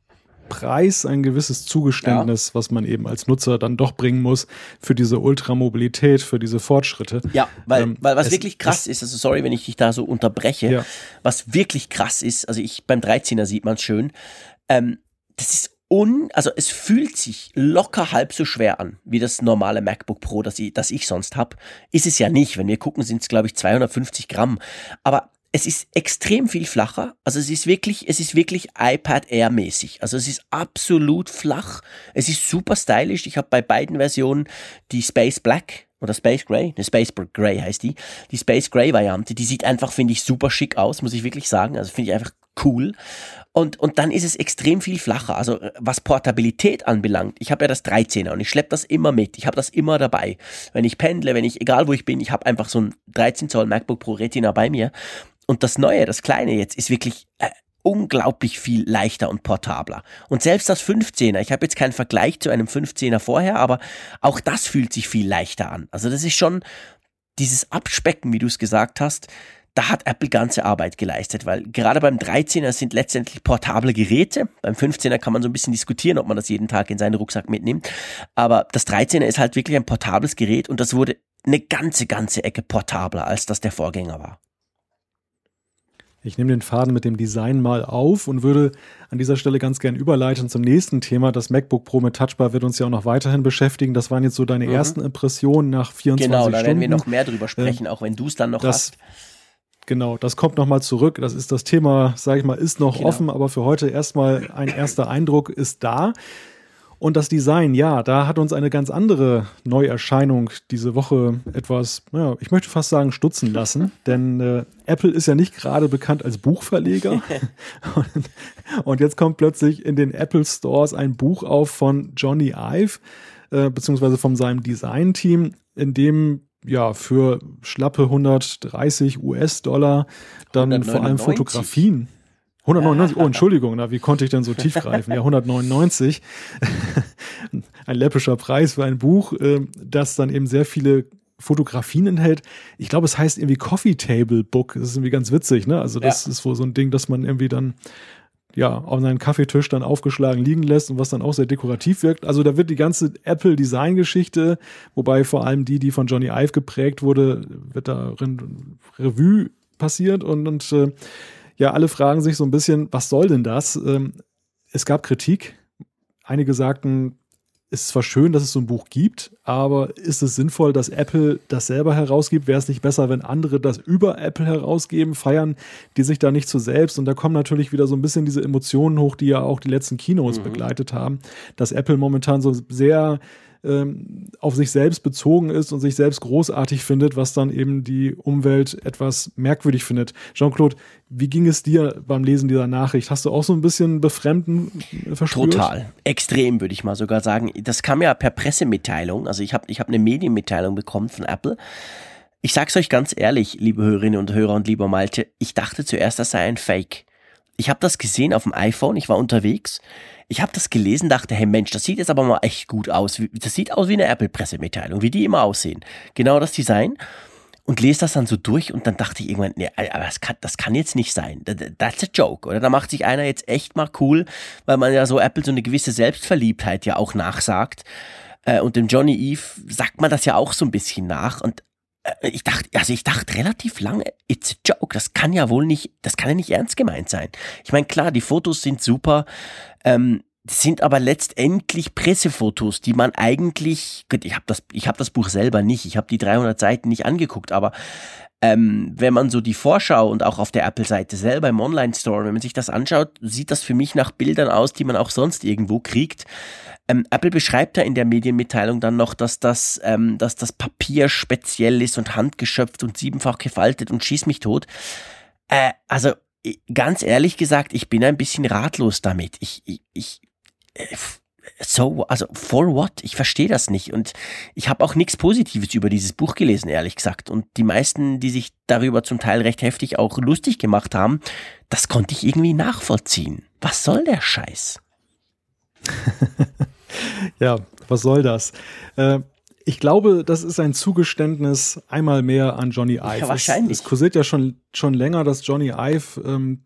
Preis, ein gewisses Zugeständnis, ja. was man eben als Nutzer dann doch bringen muss für diese Ultramobilität, für diese Fortschritte. Ja, weil, ähm, weil was wirklich krass ist, also sorry, wenn ich dich da so unterbreche, ja. was wirklich krass ist, also ich beim 13er sieht man es schön, ähm, das ist un, also es fühlt sich locker halb so schwer an wie das normale MacBook Pro, das ich, das ich sonst habe. Ist es ja nicht. Wenn wir gucken, sind es glaube ich 250 Gramm. Aber es ist extrem viel flacher. Also es ist wirklich, es ist wirklich iPad Air mäßig. Also es ist absolut flach. Es ist super stylisch. Ich habe bei beiden Versionen die Space Black oder Space Gray, ne Space Gray heißt die, die Space Gray Variante. Die sieht einfach, finde ich, super schick aus, muss ich wirklich sagen. Also finde ich einfach cool. Und, und dann ist es extrem viel flacher. Also was Portabilität anbelangt, ich habe ja das 13er und ich schleppe das immer mit. Ich habe das immer dabei. Wenn ich pendle, wenn ich, egal wo ich bin, ich habe einfach so ein 13 Zoll MacBook Pro Retina bei mir. Und das Neue, das Kleine jetzt, ist wirklich äh, unglaublich viel leichter und portabler. Und selbst das 15er, ich habe jetzt keinen Vergleich zu einem 15er vorher, aber auch das fühlt sich viel leichter an. Also das ist schon dieses Abspecken, wie du es gesagt hast, da hat Apple ganze Arbeit geleistet, weil gerade beim 13er sind letztendlich portable Geräte. Beim 15er kann man so ein bisschen diskutieren, ob man das jeden Tag in seinen Rucksack mitnimmt. Aber das 13er ist halt wirklich ein portables Gerät und das wurde eine ganze, ganze Ecke portabler, als das der Vorgänger war. Ich nehme den Faden mit dem Design mal auf und würde an dieser Stelle ganz gern überleiten zum nächsten Thema. Das MacBook Pro mit Touchbar wird uns ja auch noch weiterhin beschäftigen. Das waren jetzt so deine mhm. ersten Impressionen nach 24 Stunden. Genau, da werden wir noch mehr drüber sprechen, äh, auch wenn du es dann noch das, hast. Genau, das kommt nochmal zurück. Das ist das Thema, sage ich mal, ist noch genau. offen, aber für heute erstmal ein erster Eindruck ist da. Und das Design, ja, da hat uns eine ganz andere Neuerscheinung diese Woche etwas, ja, ich möchte fast sagen, stutzen lassen. Denn äh, Apple ist ja nicht gerade bekannt als Buchverleger. und, und, jetzt kommt plötzlich in den Apple Stores ein Buch auf von Johnny Ive, äh, beziehungsweise von seinem Design-Team, in dem ja für schlappe 130 US-Dollar dann 199. vor allem Fotografien 199, oh Entschuldigung, na, wie konnte ich denn so tief greifen? Ja, 199. ein läppischer Preis für ein Buch, äh, das dann eben sehr viele Fotografien enthält. Ich glaube, es heißt irgendwie Coffee Table Book. Das ist irgendwie ganz witzig, ne? Also das ja. ist wohl so ein Ding, dass man irgendwie dann ja, auf seinen Kaffeetisch dann aufgeschlagen liegen lässt und was dann auch sehr dekorativ wirkt. Also da wird die ganze Apple-Design-Geschichte, wobei vor allem die, die von Johnny Ive geprägt wurde, wird darin Revue passiert und, und äh, ja, alle fragen sich so ein bisschen, was soll denn das? Ähm, es gab Kritik. Einige sagten, es ist zwar schön, dass es so ein Buch gibt, aber ist es sinnvoll, dass Apple das selber herausgibt? Wäre es nicht besser, wenn andere das über Apple herausgeben? Feiern die sich da nicht zu selbst? Und da kommen natürlich wieder so ein bisschen diese Emotionen hoch, die ja auch die letzten Keynotes mhm. begleitet haben, dass Apple momentan so sehr ähm, auf sich selbst bezogen ist und sich selbst großartig findet, was dann eben die Umwelt etwas merkwürdig findet. Jean-Claude, wie ging es dir beim Lesen dieser Nachricht? Hast du auch so ein bisschen Befremden verspürt? Total. Extrem, würde ich mal sogar sagen. Das kam ja per Pressemitteilung. Also ich habe ich hab eine Medienmitteilung bekommen von Apple. Ich sag's euch ganz ehrlich, liebe Hörerinnen und Hörer und lieber Malte, ich dachte zuerst, das sei ein Fake. Ich habe das gesehen auf dem iPhone, ich war unterwegs. Ich habe das gelesen, dachte, hey Mensch, das sieht jetzt aber mal echt gut aus. Das sieht aus wie eine Apple-Pressemitteilung, wie die immer aussehen. Genau das Design. Und lese das dann so durch und dann dachte ich irgendwann, nee, aber das kann, das kann jetzt nicht sein. That's a joke. Oder da macht sich einer jetzt echt mal cool, weil man ja so Apple so eine gewisse Selbstverliebtheit ja auch nachsagt. Äh, und dem Johnny Eve sagt man das ja auch so ein bisschen nach. Und ich dachte, also ich dachte relativ lange, it's a joke. Das kann ja wohl nicht, das kann ja nicht ernst gemeint sein. Ich meine, klar, die Fotos sind super, ähm, sind aber letztendlich Pressefotos, die man eigentlich, ich habe das, habe das Buch selber nicht, ich habe die 300 Seiten nicht angeguckt, aber ähm, wenn man so die Vorschau und auch auf der Apple-Seite selber im Online-Store, wenn man sich das anschaut, sieht das für mich nach Bildern aus, die man auch sonst irgendwo kriegt. Ähm, Apple beschreibt da in der Medienmitteilung dann noch, dass das, ähm, dass das Papier speziell ist und handgeschöpft und siebenfach gefaltet und schieß mich tot. Äh, also ganz ehrlich gesagt, ich bin ein bisschen ratlos damit. Ich, ich, ich äh, so, also for what? Ich verstehe das nicht und ich habe auch nichts Positives über dieses Buch gelesen, ehrlich gesagt. Und die meisten, die sich darüber zum Teil recht heftig auch lustig gemacht haben, das konnte ich irgendwie nachvollziehen. Was soll der Scheiß? ja, was soll das? Äh, ich glaube, das ist ein Zugeständnis einmal mehr an Johnny Ive. Ja, wahrscheinlich. Es, es kursiert ja schon, schon länger, dass Johnny Ive ähm,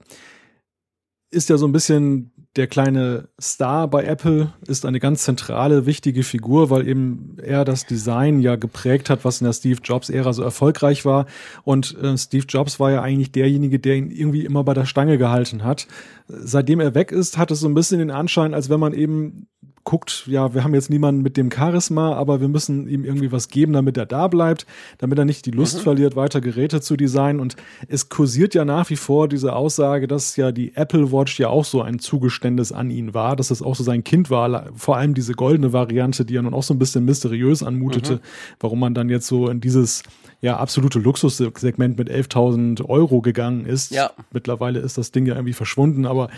ist ja so ein bisschen der kleine Star bei Apple, ist eine ganz zentrale, wichtige Figur, weil eben er das Design ja geprägt hat, was in der Steve Jobs-Ära so erfolgreich war. Und äh, Steve Jobs war ja eigentlich derjenige, der ihn irgendwie immer bei der Stange gehalten hat. Seitdem er weg ist, hat es so ein bisschen den Anschein, als wenn man eben guckt, ja, wir haben jetzt niemanden mit dem Charisma, aber wir müssen ihm irgendwie was geben, damit er da bleibt, damit er nicht die Lust mhm. verliert, weiter Geräte zu designen. Und es kursiert ja nach wie vor diese Aussage, dass ja die Apple Watch ja auch so ein Zugeständnis an ihn war, dass es auch so sein Kind war, vor allem diese goldene Variante, die ja nun auch so ein bisschen mysteriös anmutete, mhm. warum man dann jetzt so in dieses ja absolute Luxussegment mit 11.000 Euro gegangen ist. Ja. Mittlerweile ist das Ding ja irgendwie verschwunden, aber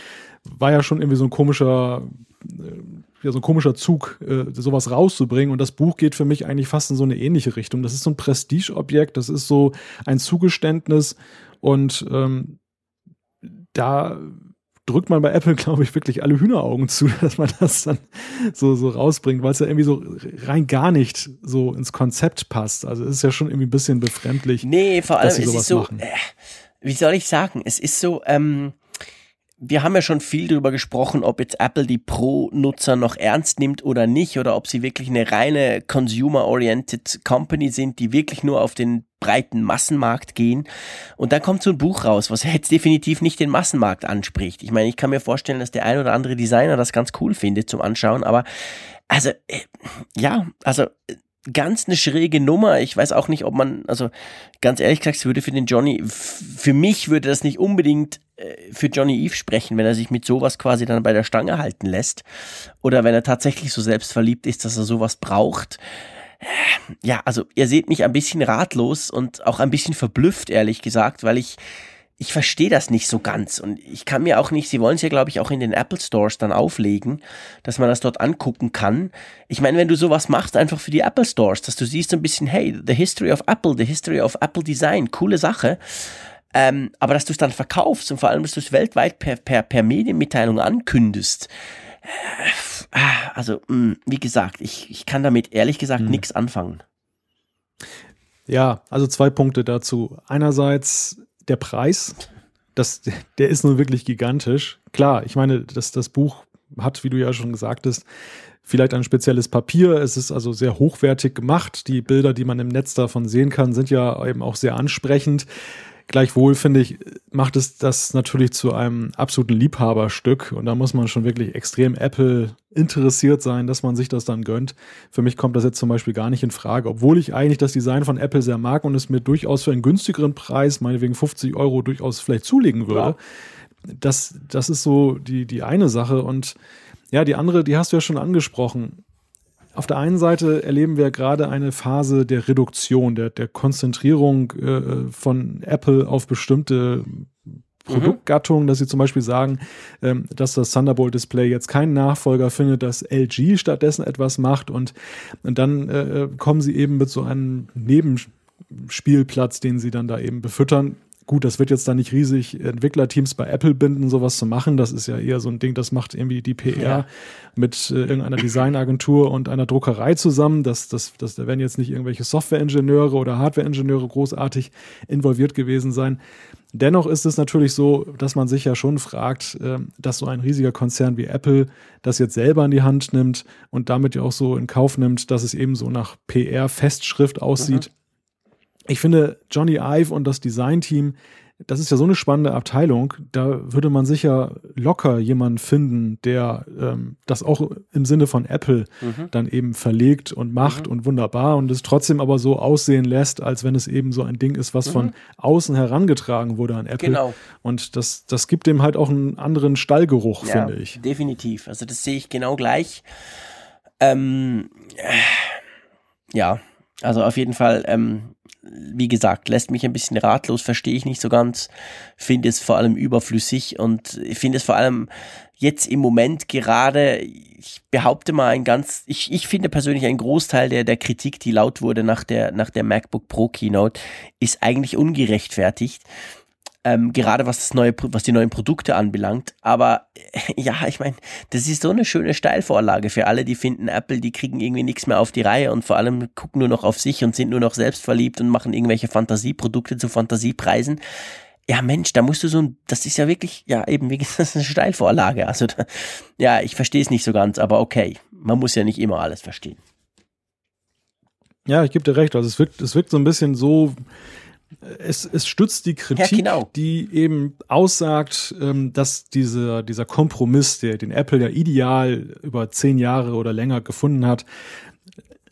war ja schon irgendwie so ein komischer ja, so ein komischer Zug, äh, sowas rauszubringen. Und das Buch geht für mich eigentlich fast in so eine ähnliche Richtung. Das ist so ein Prestigeobjekt, das ist so ein Zugeständnis. Und ähm, da drückt man bei Apple, glaube ich, wirklich alle Hühneraugen zu, dass man das dann so, so rausbringt, weil es ja irgendwie so rein gar nicht so ins Konzept passt. Also es ist ja schon irgendwie ein bisschen befremdlich. Nee, vor allem, es ist so, äh, wie soll ich sagen, es ist so, ähm, wir haben ja schon viel darüber gesprochen, ob jetzt Apple die Pro-Nutzer noch ernst nimmt oder nicht, oder ob sie wirklich eine reine Consumer-Oriented Company sind, die wirklich nur auf den breiten Massenmarkt gehen. Und dann kommt so ein Buch raus, was jetzt definitiv nicht den Massenmarkt anspricht. Ich meine, ich kann mir vorstellen, dass der ein oder andere Designer das ganz cool findet zum Anschauen, aber also, äh, ja, also ganz eine schräge Nummer. Ich weiß auch nicht, ob man, also ganz ehrlich gesagt, es würde für den Johnny, für mich würde das nicht unbedingt äh, für Johnny Eve sprechen, wenn er sich mit sowas quasi dann bei der Stange halten lässt. Oder wenn er tatsächlich so selbstverliebt ist, dass er sowas braucht. Ja, also ihr seht mich ein bisschen ratlos und auch ein bisschen verblüfft, ehrlich gesagt, weil ich ich verstehe das nicht so ganz. Und ich kann mir auch nicht, sie wollen es ja, glaube ich, auch in den Apple Stores dann auflegen, dass man das dort angucken kann. Ich meine, wenn du sowas machst, einfach für die Apple Stores, dass du siehst so ein bisschen, hey, the history of Apple, the history of Apple Design, coole Sache. Ähm, aber dass du es dann verkaufst und vor allem, dass du es weltweit per, per, per Medienmitteilung ankündest, äh, also, mh, wie gesagt, ich, ich kann damit ehrlich gesagt mhm. nichts anfangen. Ja, also zwei Punkte dazu. Einerseits der Preis, das, der ist nun wirklich gigantisch. Klar, ich meine, das, das Buch hat, wie du ja schon gesagt hast, vielleicht ein spezielles Papier. Es ist also sehr hochwertig gemacht. Die Bilder, die man im Netz davon sehen kann, sind ja eben auch sehr ansprechend. Gleichwohl finde ich, macht es das natürlich zu einem absoluten Liebhaberstück und da muss man schon wirklich extrem Apple interessiert sein, dass man sich das dann gönnt. Für mich kommt das jetzt zum Beispiel gar nicht in Frage, obwohl ich eigentlich das Design von Apple sehr mag und es mir durchaus für einen günstigeren Preis, meinetwegen 50 Euro, durchaus vielleicht zulegen würde. Ja. Das, das ist so die, die eine Sache und ja, die andere, die hast du ja schon angesprochen. Auf der einen Seite erleben wir gerade eine Phase der Reduktion, der, der Konzentrierung äh, von Apple auf bestimmte Produktgattungen, dass sie zum Beispiel sagen, ähm, dass das Thunderbolt-Display jetzt keinen Nachfolger findet, dass LG stattdessen etwas macht und, und dann äh, kommen sie eben mit so einem Nebenspielplatz, den sie dann da eben befüttern, Gut, das wird jetzt da nicht riesig Entwicklerteams bei Apple binden, sowas zu machen. Das ist ja eher so ein Ding, das macht irgendwie die PR ja. mit äh, irgendeiner Designagentur und einer Druckerei zusammen. Das, das, das, da werden jetzt nicht irgendwelche Softwareingenieure oder Hardwareingenieure großartig involviert gewesen sein. Dennoch ist es natürlich so, dass man sich ja schon fragt, äh, dass so ein riesiger Konzern wie Apple das jetzt selber in die Hand nimmt und damit ja auch so in Kauf nimmt, dass es eben so nach PR-Festschrift aussieht. Mhm ich finde, Johnny Ive und das Designteam, das ist ja so eine spannende Abteilung, da würde man sicher locker jemanden finden, der ähm, das auch im Sinne von Apple mhm. dann eben verlegt und macht mhm. und wunderbar und es trotzdem aber so aussehen lässt, als wenn es eben so ein Ding ist, was mhm. von außen herangetragen wurde an Apple. Genau. Und das, das gibt dem halt auch einen anderen Stallgeruch, ja, finde ich. Definitiv. Also das sehe ich genau gleich. Ähm, ja, also auf jeden Fall ähm, wie gesagt, lässt mich ein bisschen ratlos, verstehe ich nicht so ganz, finde es vor allem überflüssig und finde es vor allem jetzt im Moment gerade, ich behaupte mal ein ganz, ich, ich finde persönlich ein Großteil der, der Kritik, die laut wurde nach der, nach der MacBook Pro Keynote, ist eigentlich ungerechtfertigt ähm, gerade was das neue, was die neuen Produkte anbelangt. Aber ja, ich meine, das ist so eine schöne Steilvorlage für alle, die finden, Apple, die kriegen irgendwie nichts mehr auf die Reihe und vor allem gucken nur noch auf sich und sind nur noch selbstverliebt und machen irgendwelche Fantasieprodukte zu Fantasiepreisen. Ja, Mensch, da musst du so ein, das ist ja wirklich, ja, eben, wie gesagt, eine Steilvorlage. Also, da, ja, ich verstehe es nicht so ganz, aber okay. Man muss ja nicht immer alles verstehen. Ja, ich gebe dir recht. Also, es wirkt, es wirkt so ein bisschen so, es, es stützt die Kritik, ja, genau. die eben aussagt, ähm, dass dieser, dieser Kompromiss, der den Apple ja ideal über zehn Jahre oder länger gefunden hat,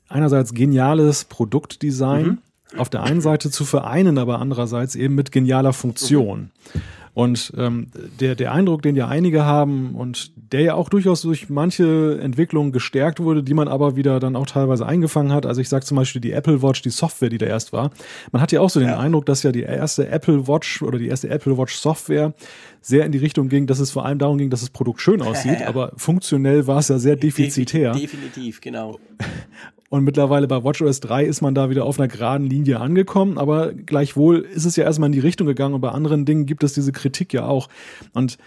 einerseits geniales Produktdesign, mhm. auf der einen Seite zu vereinen, aber andererseits eben mit genialer Funktion. Mhm. Und ähm, der, der Eindruck, den ja einige haben und der ja auch durchaus durch manche Entwicklungen gestärkt wurde, die man aber wieder dann auch teilweise eingefangen hat. Also ich sage zum Beispiel die Apple Watch, die Software, die da erst war. Man hat ja auch so den ja. Eindruck, dass ja die erste Apple Watch oder die erste Apple Watch Software sehr in die Richtung ging, dass es vor allem darum ging, dass das Produkt schön aussieht, aber funktionell war es ja sehr defizitär. Definitiv, genau. Und mittlerweile bei WatchOS 3 ist man da wieder auf einer geraden Linie angekommen, aber gleichwohl ist es ja erstmal in die Richtung gegangen und bei anderen Dingen gibt es diese Kritik ja auch. Und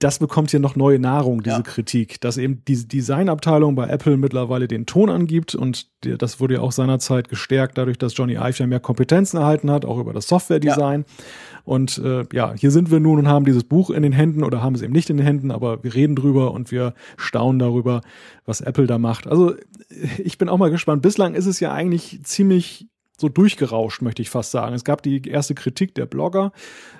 das bekommt hier noch neue Nahrung, diese ja. Kritik, dass eben die Designabteilung bei Apple mittlerweile den Ton angibt und das wurde ja auch seinerzeit gestärkt dadurch, dass Johnny Ive ja mehr Kompetenzen erhalten hat, auch über das Software-Design. Ja. Und äh, ja, hier sind wir nun und haben dieses Buch in den Händen oder haben es eben nicht in den Händen, aber wir reden drüber und wir staunen darüber, was Apple da macht. Also ich bin auch mal gespannt. Bislang ist es ja eigentlich ziemlich so durchgerauscht, möchte ich fast sagen. Es gab die erste Kritik der Blogger,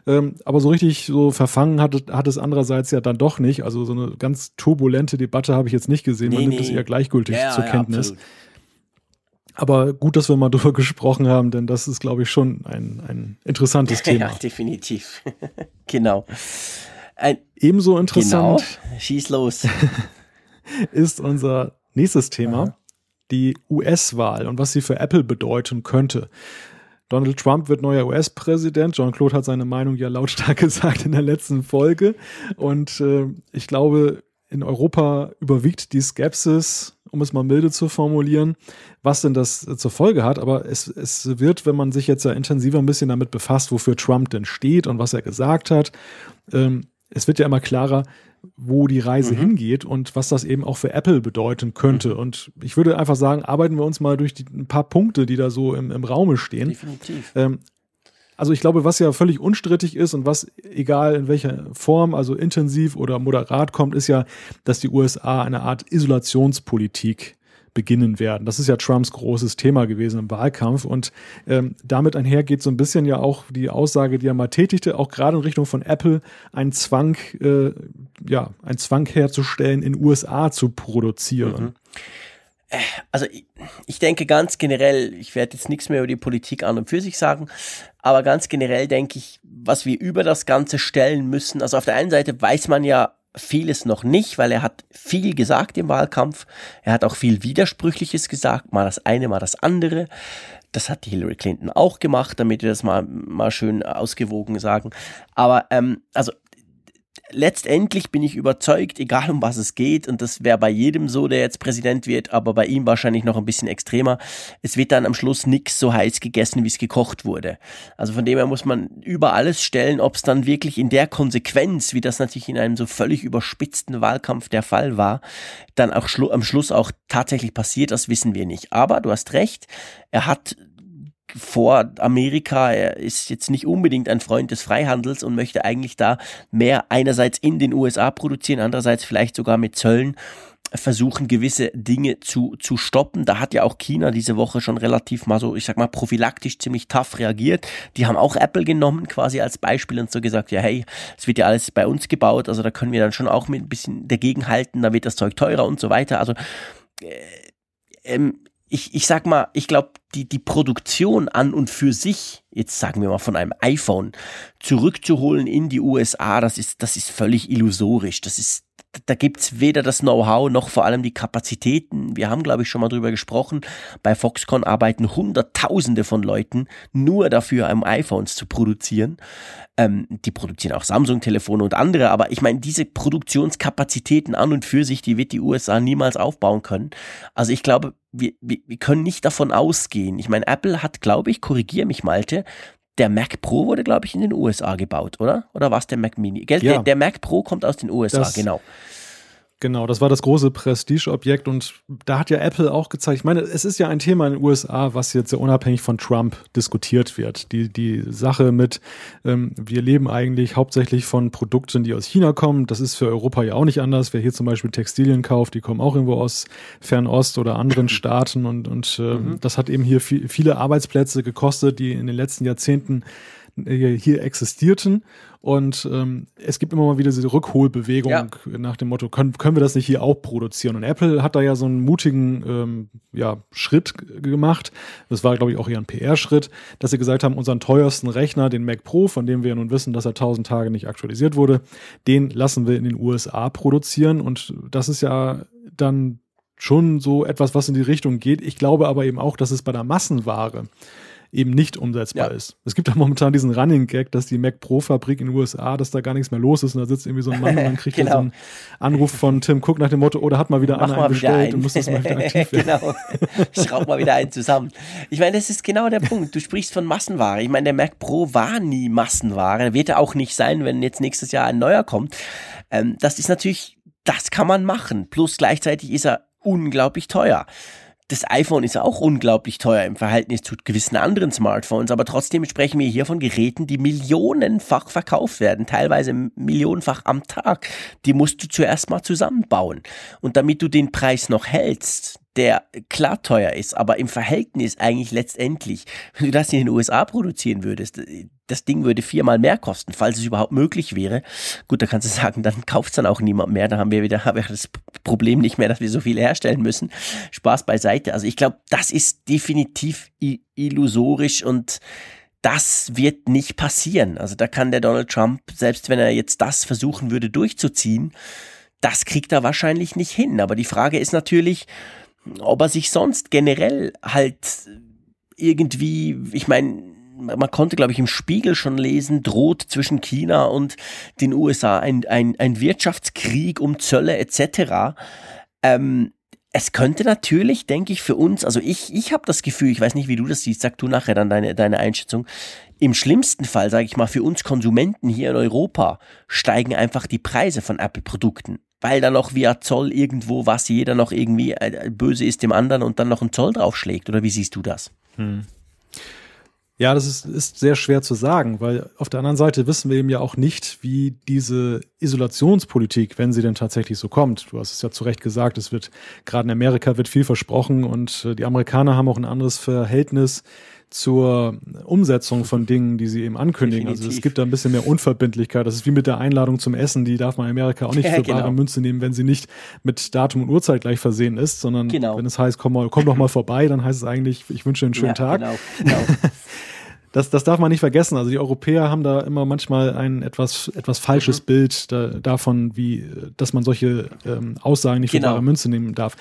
ähm, aber so richtig so verfangen hat, hat es andererseits ja dann doch nicht. Also so eine ganz turbulente Debatte habe ich jetzt nicht gesehen. Man nee, nimmt es eher gleichgültig ja, zur Kenntnis. Ja, aber gut, dass wir mal drüber gesprochen haben, denn das ist, glaube ich, schon ein, ein interessantes Thema. Ja, definitiv. genau. Ein, Ebenso interessant. Genau. Schieß los. ist unser nächstes Thema, Aha. Die US-Wahl und was sie für Apple bedeuten könnte. Donald Trump wird neuer US-Präsident. Jean-Claude hat seine Meinung ja lautstark gesagt in der letzten Folge. Und äh, ich glaube, in Europa überwiegt die Skepsis, um es mal milde zu formulieren, was denn das zur Folge hat. Aber es, es wird, wenn man sich jetzt ja intensiver ein bisschen damit befasst, wofür Trump denn steht und was er gesagt hat, ähm, es wird ja immer klarer, wo die Reise mhm. hingeht und was das eben auch für Apple bedeuten könnte. Mhm. Und ich würde einfach sagen, arbeiten wir uns mal durch die, ein paar Punkte, die da so im, im Raume stehen. Definitiv. Ähm, also ich glaube, was ja völlig unstrittig ist und was egal in welcher Form, also intensiv oder moderat kommt, ist ja, dass die USA eine Art Isolationspolitik beginnen werden. Das ist ja Trumps großes Thema gewesen im Wahlkampf und ähm, damit einher geht so ein bisschen ja auch die Aussage, die er mal tätigte, auch gerade in Richtung von Apple, einen Zwang, äh, ja, einen Zwang herzustellen, in USA zu produzieren. Mhm. Also ich denke ganz generell, ich werde jetzt nichts mehr über die Politik an und für sich sagen, aber ganz generell denke ich, was wir über das Ganze stellen müssen, also auf der einen Seite weiß man ja vieles noch nicht, weil er hat viel gesagt im Wahlkampf. Er hat auch viel Widersprüchliches gesagt, mal das eine, mal das andere. Das hat die Hillary Clinton auch gemacht, damit wir das mal, mal schön ausgewogen sagen. Aber ähm, also letztendlich bin ich überzeugt, egal um was es geht, und das wäre bei jedem so, der jetzt Präsident wird, aber bei ihm wahrscheinlich noch ein bisschen extremer, es wird dann am Schluss nichts so heiß gegessen, wie es gekocht wurde. Also von dem her muss man über alles stellen, ob es dann wirklich in der Konsequenz, wie das natürlich in einem so völlig überspitzten Wahlkampf der Fall war, dann auch schlu am Schluss auch tatsächlich passiert, das wissen wir nicht. Aber du hast recht, er hat vor Amerika. Er ist jetzt nicht unbedingt ein Freund des Freihandels und möchte eigentlich da mehr einerseits in den USA produzieren, andererseits vielleicht sogar mit Zöllen versuchen, gewisse Dinge zu, zu stoppen. Da hat ja auch China diese Woche schon relativ mal so, ich sag mal, prophylaktisch ziemlich tough reagiert. Die haben auch Apple genommen quasi als Beispiel und so gesagt, ja, hey, es wird ja alles bei uns gebaut, also da können wir dann schon auch mit ein bisschen dagegen halten, da wird das Zeug teurer und so weiter. Also äh, ähm, ich, ich sag mal, ich glaube, die, die Produktion an und für sich, jetzt sagen wir mal von einem iPhone, zurückzuholen in die USA, das ist, das ist völlig illusorisch. Das ist, da gibt's weder das Know-how noch vor allem die Kapazitäten. Wir haben, glaube ich, schon mal drüber gesprochen. Bei Foxconn arbeiten Hunderttausende von Leuten nur dafür, um iPhones zu produzieren. Ähm, die produzieren auch Samsung-Telefone und andere, aber ich meine, diese Produktionskapazitäten an und für sich, die wird die USA niemals aufbauen können. Also ich glaube, wir, wir, wir können nicht davon ausgehen. Ich meine, Apple hat, glaube ich, korrigiere mich Malte, der Mac Pro wurde, glaube ich, in den USA gebaut, oder? Oder war es der Mac Mini? Gell? Ja. Der, der, Mac Pro kommt aus den USA, das, genau. Genau, das war das große Prestigeobjekt und da hat ja Apple auch gezeigt, ich meine, es ist ja ein Thema in den USA, was jetzt sehr unabhängig von Trump diskutiert wird. Die, die Sache mit, ähm, wir leben eigentlich hauptsächlich von Produkten, die aus China kommen. Das ist für Europa ja auch nicht anders. Wer hier zum Beispiel Textilien kauft, die kommen auch irgendwo aus Fernost oder anderen Staaten und, und äh, mhm. das hat eben hier viel, viele Arbeitsplätze gekostet, die in den letzten Jahrzehnten hier existierten. Und ähm, es gibt immer mal wieder diese Rückholbewegung ja. nach dem Motto, können, können wir das nicht hier auch produzieren? Und Apple hat da ja so einen mutigen ähm, ja, Schritt gemacht. Das war, glaube ich, auch eher ein PR-Schritt, dass sie gesagt haben, unseren teuersten Rechner, den Mac Pro, von dem wir nun wissen, dass er tausend Tage nicht aktualisiert wurde, den lassen wir in den USA produzieren. Und das ist ja dann schon so etwas, was in die Richtung geht. Ich glaube aber eben auch, dass es bei der Massenware eben nicht umsetzbar ja. ist. Es gibt ja momentan diesen Running Gag, dass die Mac Pro Fabrik in den USA, dass da gar nichts mehr los ist und da sitzt irgendwie so ein Mann und dann kriegt genau. er so einen Anruf von Tim Cook nach dem Motto, oder oh, hat mal wieder Mach einer bestellt und muss das mal wieder aktiv werden. genau. Schraub mal wieder einen zusammen. Ich meine, das ist genau der Punkt. Du sprichst von Massenware. Ich meine, der Mac Pro war nie Massenware. Wird er auch nicht sein, wenn jetzt nächstes Jahr ein neuer kommt. Ähm, das ist natürlich, das kann man machen. Plus gleichzeitig ist er unglaublich teuer das iPhone ist auch unglaublich teuer im Verhältnis zu gewissen anderen Smartphones, aber trotzdem sprechen wir hier von Geräten, die millionenfach verkauft werden, teilweise millionenfach am Tag. Die musst du zuerst mal zusammenbauen. Und damit du den Preis noch hältst, der klar teuer ist, aber im Verhältnis eigentlich letztendlich, wenn du das in den USA produzieren würdest, das Ding würde viermal mehr kosten, falls es überhaupt möglich wäre. Gut, da kannst du sagen, dann kauft es dann auch niemand mehr. Da haben wir wieder haben wir das Problem nicht mehr, dass wir so viel herstellen müssen. Spaß beiseite. Also ich glaube, das ist definitiv illusorisch und das wird nicht passieren. Also da kann der Donald Trump, selbst wenn er jetzt das versuchen würde durchzuziehen, das kriegt er wahrscheinlich nicht hin. Aber die Frage ist natürlich, ob er sich sonst generell halt irgendwie, ich meine, man konnte, glaube ich, im Spiegel schon lesen, droht zwischen China und den USA ein, ein, ein Wirtschaftskrieg um Zölle etc. Ähm, es könnte natürlich, denke ich, für uns, also ich, ich habe das Gefühl, ich weiß nicht, wie du das siehst, sag du nachher dann deine, deine Einschätzung. Im schlimmsten Fall, sage ich mal, für uns Konsumenten hier in Europa steigen einfach die Preise von Apple-Produkten, weil da noch via Zoll irgendwo was jeder noch irgendwie äh, böse ist dem anderen und dann noch ein Zoll draufschlägt. Oder wie siehst du das? Hm. Ja, das ist, ist sehr schwer zu sagen, weil auf der anderen Seite wissen wir eben ja auch nicht, wie diese Isolationspolitik, wenn sie denn tatsächlich so kommt, du hast es ja zu Recht gesagt, es wird gerade in Amerika wird viel versprochen und äh, die Amerikaner haben auch ein anderes Verhältnis zur Umsetzung von Dingen, die sie eben ankündigen. Definitiv. Also es gibt da ein bisschen mehr Unverbindlichkeit. Das ist wie mit der Einladung zum Essen, die darf man in Amerika auch nicht ja, für genau. bare Münze nehmen, wenn sie nicht mit Datum und Uhrzeit gleich versehen ist, sondern genau. wenn es heißt, komm, mal, komm doch mal vorbei, dann heißt es eigentlich, ich wünsche einen schönen ja, Tag. Genau, genau. Das, das darf man nicht vergessen. Also die Europäer haben da immer manchmal ein etwas, etwas falsches mhm. Bild da, davon, wie, dass man solche ähm, Aussagen nicht genau. für bare Münze nehmen darf.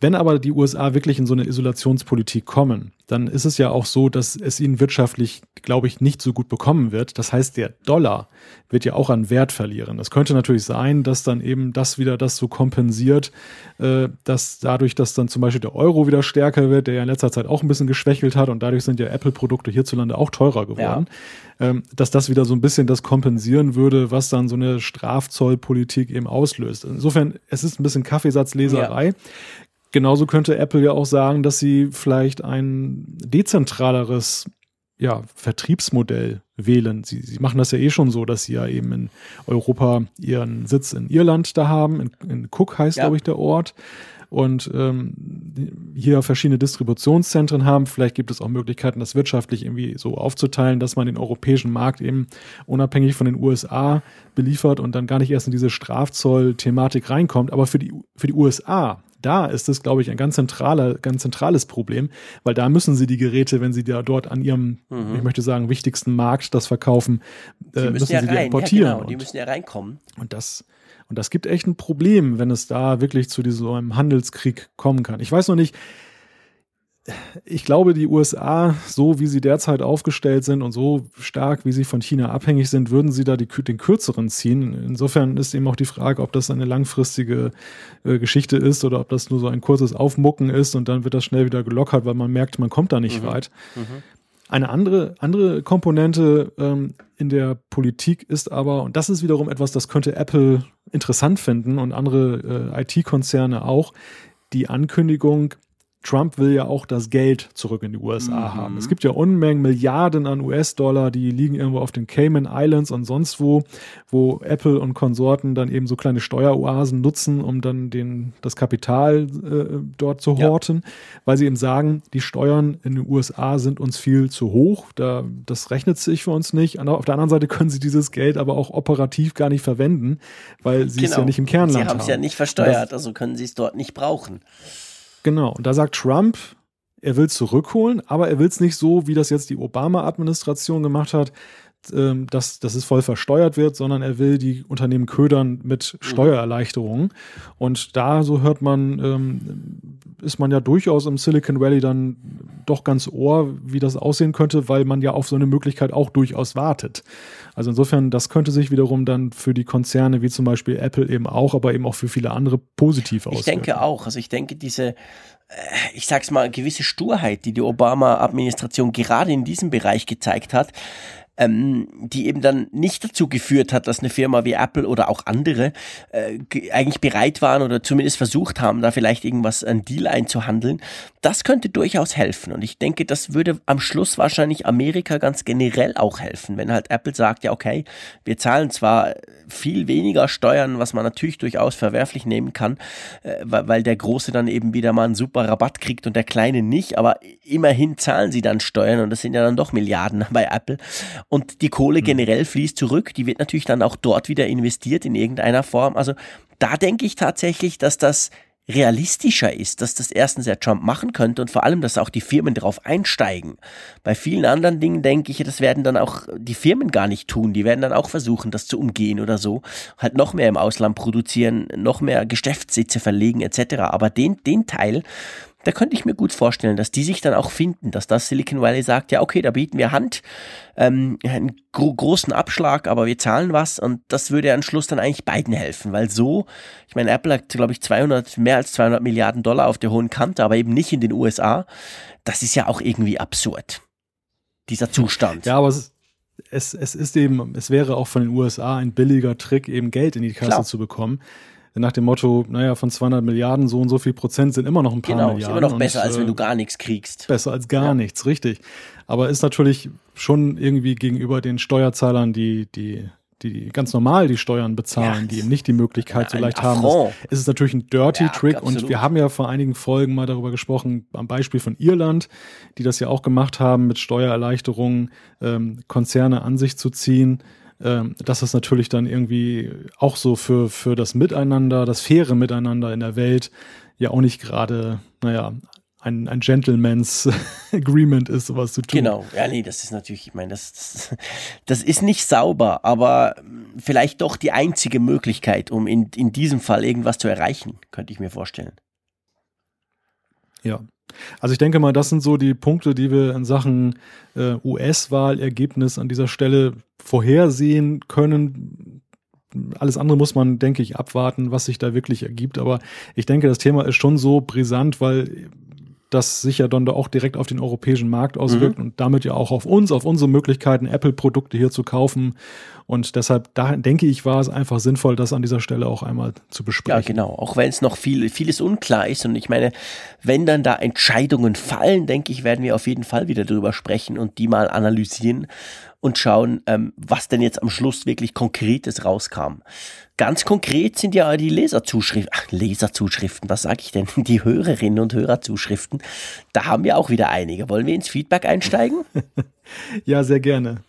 Wenn aber die USA wirklich in so eine Isolationspolitik kommen, dann ist es ja auch so, dass es ihnen wirtschaftlich, glaube ich, nicht so gut bekommen wird. Das heißt, der Dollar wird ja auch an Wert verlieren. Es könnte natürlich sein, dass dann eben das wieder das so kompensiert, äh, dass dadurch, dass dann zum Beispiel der Euro wieder stärker wird, der ja in letzter Zeit auch ein bisschen geschwächelt hat und dadurch sind ja Apple-Produkte hierzulande auch teurer geworden, ja. ähm, dass das wieder so ein bisschen das kompensieren würde, was dann so eine Strafzollpolitik eben auslöst. Insofern, es ist ein bisschen Kaffeesatzleserei. Ja. Genauso könnte Apple ja auch sagen, dass sie vielleicht ein dezentraleres ja, Vertriebsmodell wählen. Sie, sie machen das ja eh schon so, dass sie ja eben in Europa ihren Sitz in Irland da haben. In, in Cook heißt, ja. glaube ich, der Ort. Und ähm, hier verschiedene Distributionszentren haben. Vielleicht gibt es auch Möglichkeiten, das wirtschaftlich irgendwie so aufzuteilen, dass man den europäischen Markt eben unabhängig von den USA beliefert und dann gar nicht erst in diese Strafzoll-Thematik reinkommt. Aber für die, für die USA da ist es, glaube ich, ein ganz zentraler, ganz zentrales Problem, weil da müssen sie die Geräte, wenn sie da dort an ihrem, mhm. ich möchte sagen, wichtigsten Markt das verkaufen, äh, müssen, müssen ja sie die importieren. Ja, genau, die müssen ja reinkommen. Und das, und das gibt echt ein Problem, wenn es da wirklich zu diesem so einem Handelskrieg kommen kann. Ich weiß noch nicht, ich glaube, die USA, so wie sie derzeit aufgestellt sind und so stark, wie sie von China abhängig sind, würden sie da die, den kürzeren ziehen. Insofern ist eben auch die Frage, ob das eine langfristige äh, Geschichte ist oder ob das nur so ein kurzes Aufmucken ist und dann wird das schnell wieder gelockert, weil man merkt, man kommt da nicht mhm. weit. Mhm. Eine andere, andere Komponente ähm, in der Politik ist aber, und das ist wiederum etwas, das könnte Apple interessant finden und andere äh, IT-Konzerne auch, die Ankündigung, Trump will ja auch das Geld zurück in die USA mhm. haben. Es gibt ja Unmengen, Milliarden an US-Dollar, die liegen irgendwo auf den Cayman Islands und sonst wo, wo Apple und Konsorten dann eben so kleine Steueroasen nutzen, um dann den, das Kapital äh, dort zu horten, ja. weil sie eben sagen, die Steuern in den USA sind uns viel zu hoch. Da, das rechnet sich für uns nicht. Auf der anderen Seite können sie dieses Geld aber auch operativ gar nicht verwenden, weil sie genau. es ja genau. nicht im Kernland haben. Sie haben es ja nicht versteuert, also können sie es dort nicht brauchen. Genau. Und da sagt Trump, er will zurückholen, aber er will es nicht so, wie das jetzt die Obama-Administration gemacht hat, ähm, dass, dass es voll versteuert wird, sondern er will die Unternehmen ködern mit mhm. Steuererleichterungen. Und da, so hört man, ähm, ist man ja durchaus im Silicon Valley dann doch ganz ohr, wie das aussehen könnte, weil man ja auf so eine Möglichkeit auch durchaus wartet. Also insofern, das könnte sich wiederum dann für die Konzerne wie zum Beispiel Apple eben auch, aber eben auch für viele andere positiv auswirken. Ich denke auch. Also ich denke, diese, äh, ich sag's mal, gewisse Sturheit, die die Obama-Administration gerade in diesem Bereich gezeigt hat, ähm, die eben dann nicht dazu geführt hat, dass eine Firma wie Apple oder auch andere äh, eigentlich bereit waren oder zumindest versucht haben, da vielleicht irgendwas, ein Deal einzuhandeln. Das könnte durchaus helfen. Und ich denke, das würde am Schluss wahrscheinlich Amerika ganz generell auch helfen, wenn halt Apple sagt, ja, okay, wir zahlen zwar viel weniger Steuern, was man natürlich durchaus verwerflich nehmen kann, äh, weil der Große dann eben wieder mal einen super Rabatt kriegt und der Kleine nicht, aber immerhin zahlen sie dann Steuern und das sind ja dann doch Milliarden bei Apple. Und die Kohle hm. generell fließt zurück, die wird natürlich dann auch dort wieder investiert in irgendeiner Form. Also da denke ich tatsächlich, dass das realistischer ist, dass das erstens der Trump machen könnte und vor allem, dass auch die Firmen darauf einsteigen. Bei vielen anderen Dingen denke ich, das werden dann auch die Firmen gar nicht tun. Die werden dann auch versuchen, das zu umgehen oder so. Halt noch mehr im Ausland produzieren, noch mehr Geschäftssitze verlegen etc. Aber den, den Teil, da könnte ich mir gut vorstellen, dass die sich dann auch finden, dass das Silicon Valley sagt, ja okay, da bieten wir Hand, ähm, einen gro großen Abschlag, aber wir zahlen was und das würde am Schluss dann eigentlich beiden helfen, weil so, ich meine, Apple hat glaube ich 200, mehr als 200 Milliarden Dollar auf der hohen Kante, aber eben nicht in den USA. Das ist ja auch irgendwie absurd, dieser Zustand. Ja, aber es ist es, es ist eben, es wäre auch von den USA ein billiger Trick, eben Geld in die Kasse Klar. zu bekommen. Nach dem Motto, naja, von 200 Milliarden so und so viel Prozent sind immer noch ein paar genau, Milliarden. Genau, ist immer noch besser, und, als wenn du gar nichts kriegst. Besser als gar ja. nichts, richtig. Aber ist natürlich schon irgendwie gegenüber den Steuerzahlern, die, die die ganz normal die Steuern bezahlen, ja, die eben nicht die Möglichkeit so leicht haben, ist, ist es natürlich ein Dirty ja, Trick. Absolut. Und wir haben ja vor einigen Folgen mal darüber gesprochen, am Beispiel von Irland, die das ja auch gemacht haben, mit Steuererleichterungen ähm, Konzerne an sich zu ziehen. Ähm, dass das natürlich dann irgendwie auch so für, für das Miteinander, das faire Miteinander in der Welt ja auch nicht gerade, naja, ein, ein Gentleman's Agreement ist, sowas zu tun. Genau, ja, nee, das ist natürlich, ich meine, das, das, das ist nicht sauber, aber vielleicht doch die einzige Möglichkeit, um in, in diesem Fall irgendwas zu erreichen, könnte ich mir vorstellen. Ja. Also ich denke mal, das sind so die Punkte, die wir in Sachen äh, US-Wahlergebnis an dieser Stelle vorhersehen können. Alles andere muss man, denke ich, abwarten, was sich da wirklich ergibt. Aber ich denke, das Thema ist schon so brisant, weil das sich ja dann auch direkt auf den europäischen Markt auswirkt mhm. und damit ja auch auf uns, auf unsere Möglichkeiten, Apple-Produkte hier zu kaufen. Und deshalb, da denke ich, war es einfach sinnvoll, das an dieser Stelle auch einmal zu besprechen. Ja, genau. Auch wenn es noch viel, vieles unklar ist. Und ich meine, wenn dann da Entscheidungen fallen, denke ich, werden wir auf jeden Fall wieder drüber sprechen und die mal analysieren und schauen, ähm, was denn jetzt am Schluss wirklich Konkretes rauskam. Ganz konkret sind ja die Leserzuschriften, ach, Leserzuschriften, was sage ich denn? Die Hörerinnen und Hörerzuschriften. Da haben wir auch wieder einige. Wollen wir ins Feedback einsteigen? ja, sehr gerne.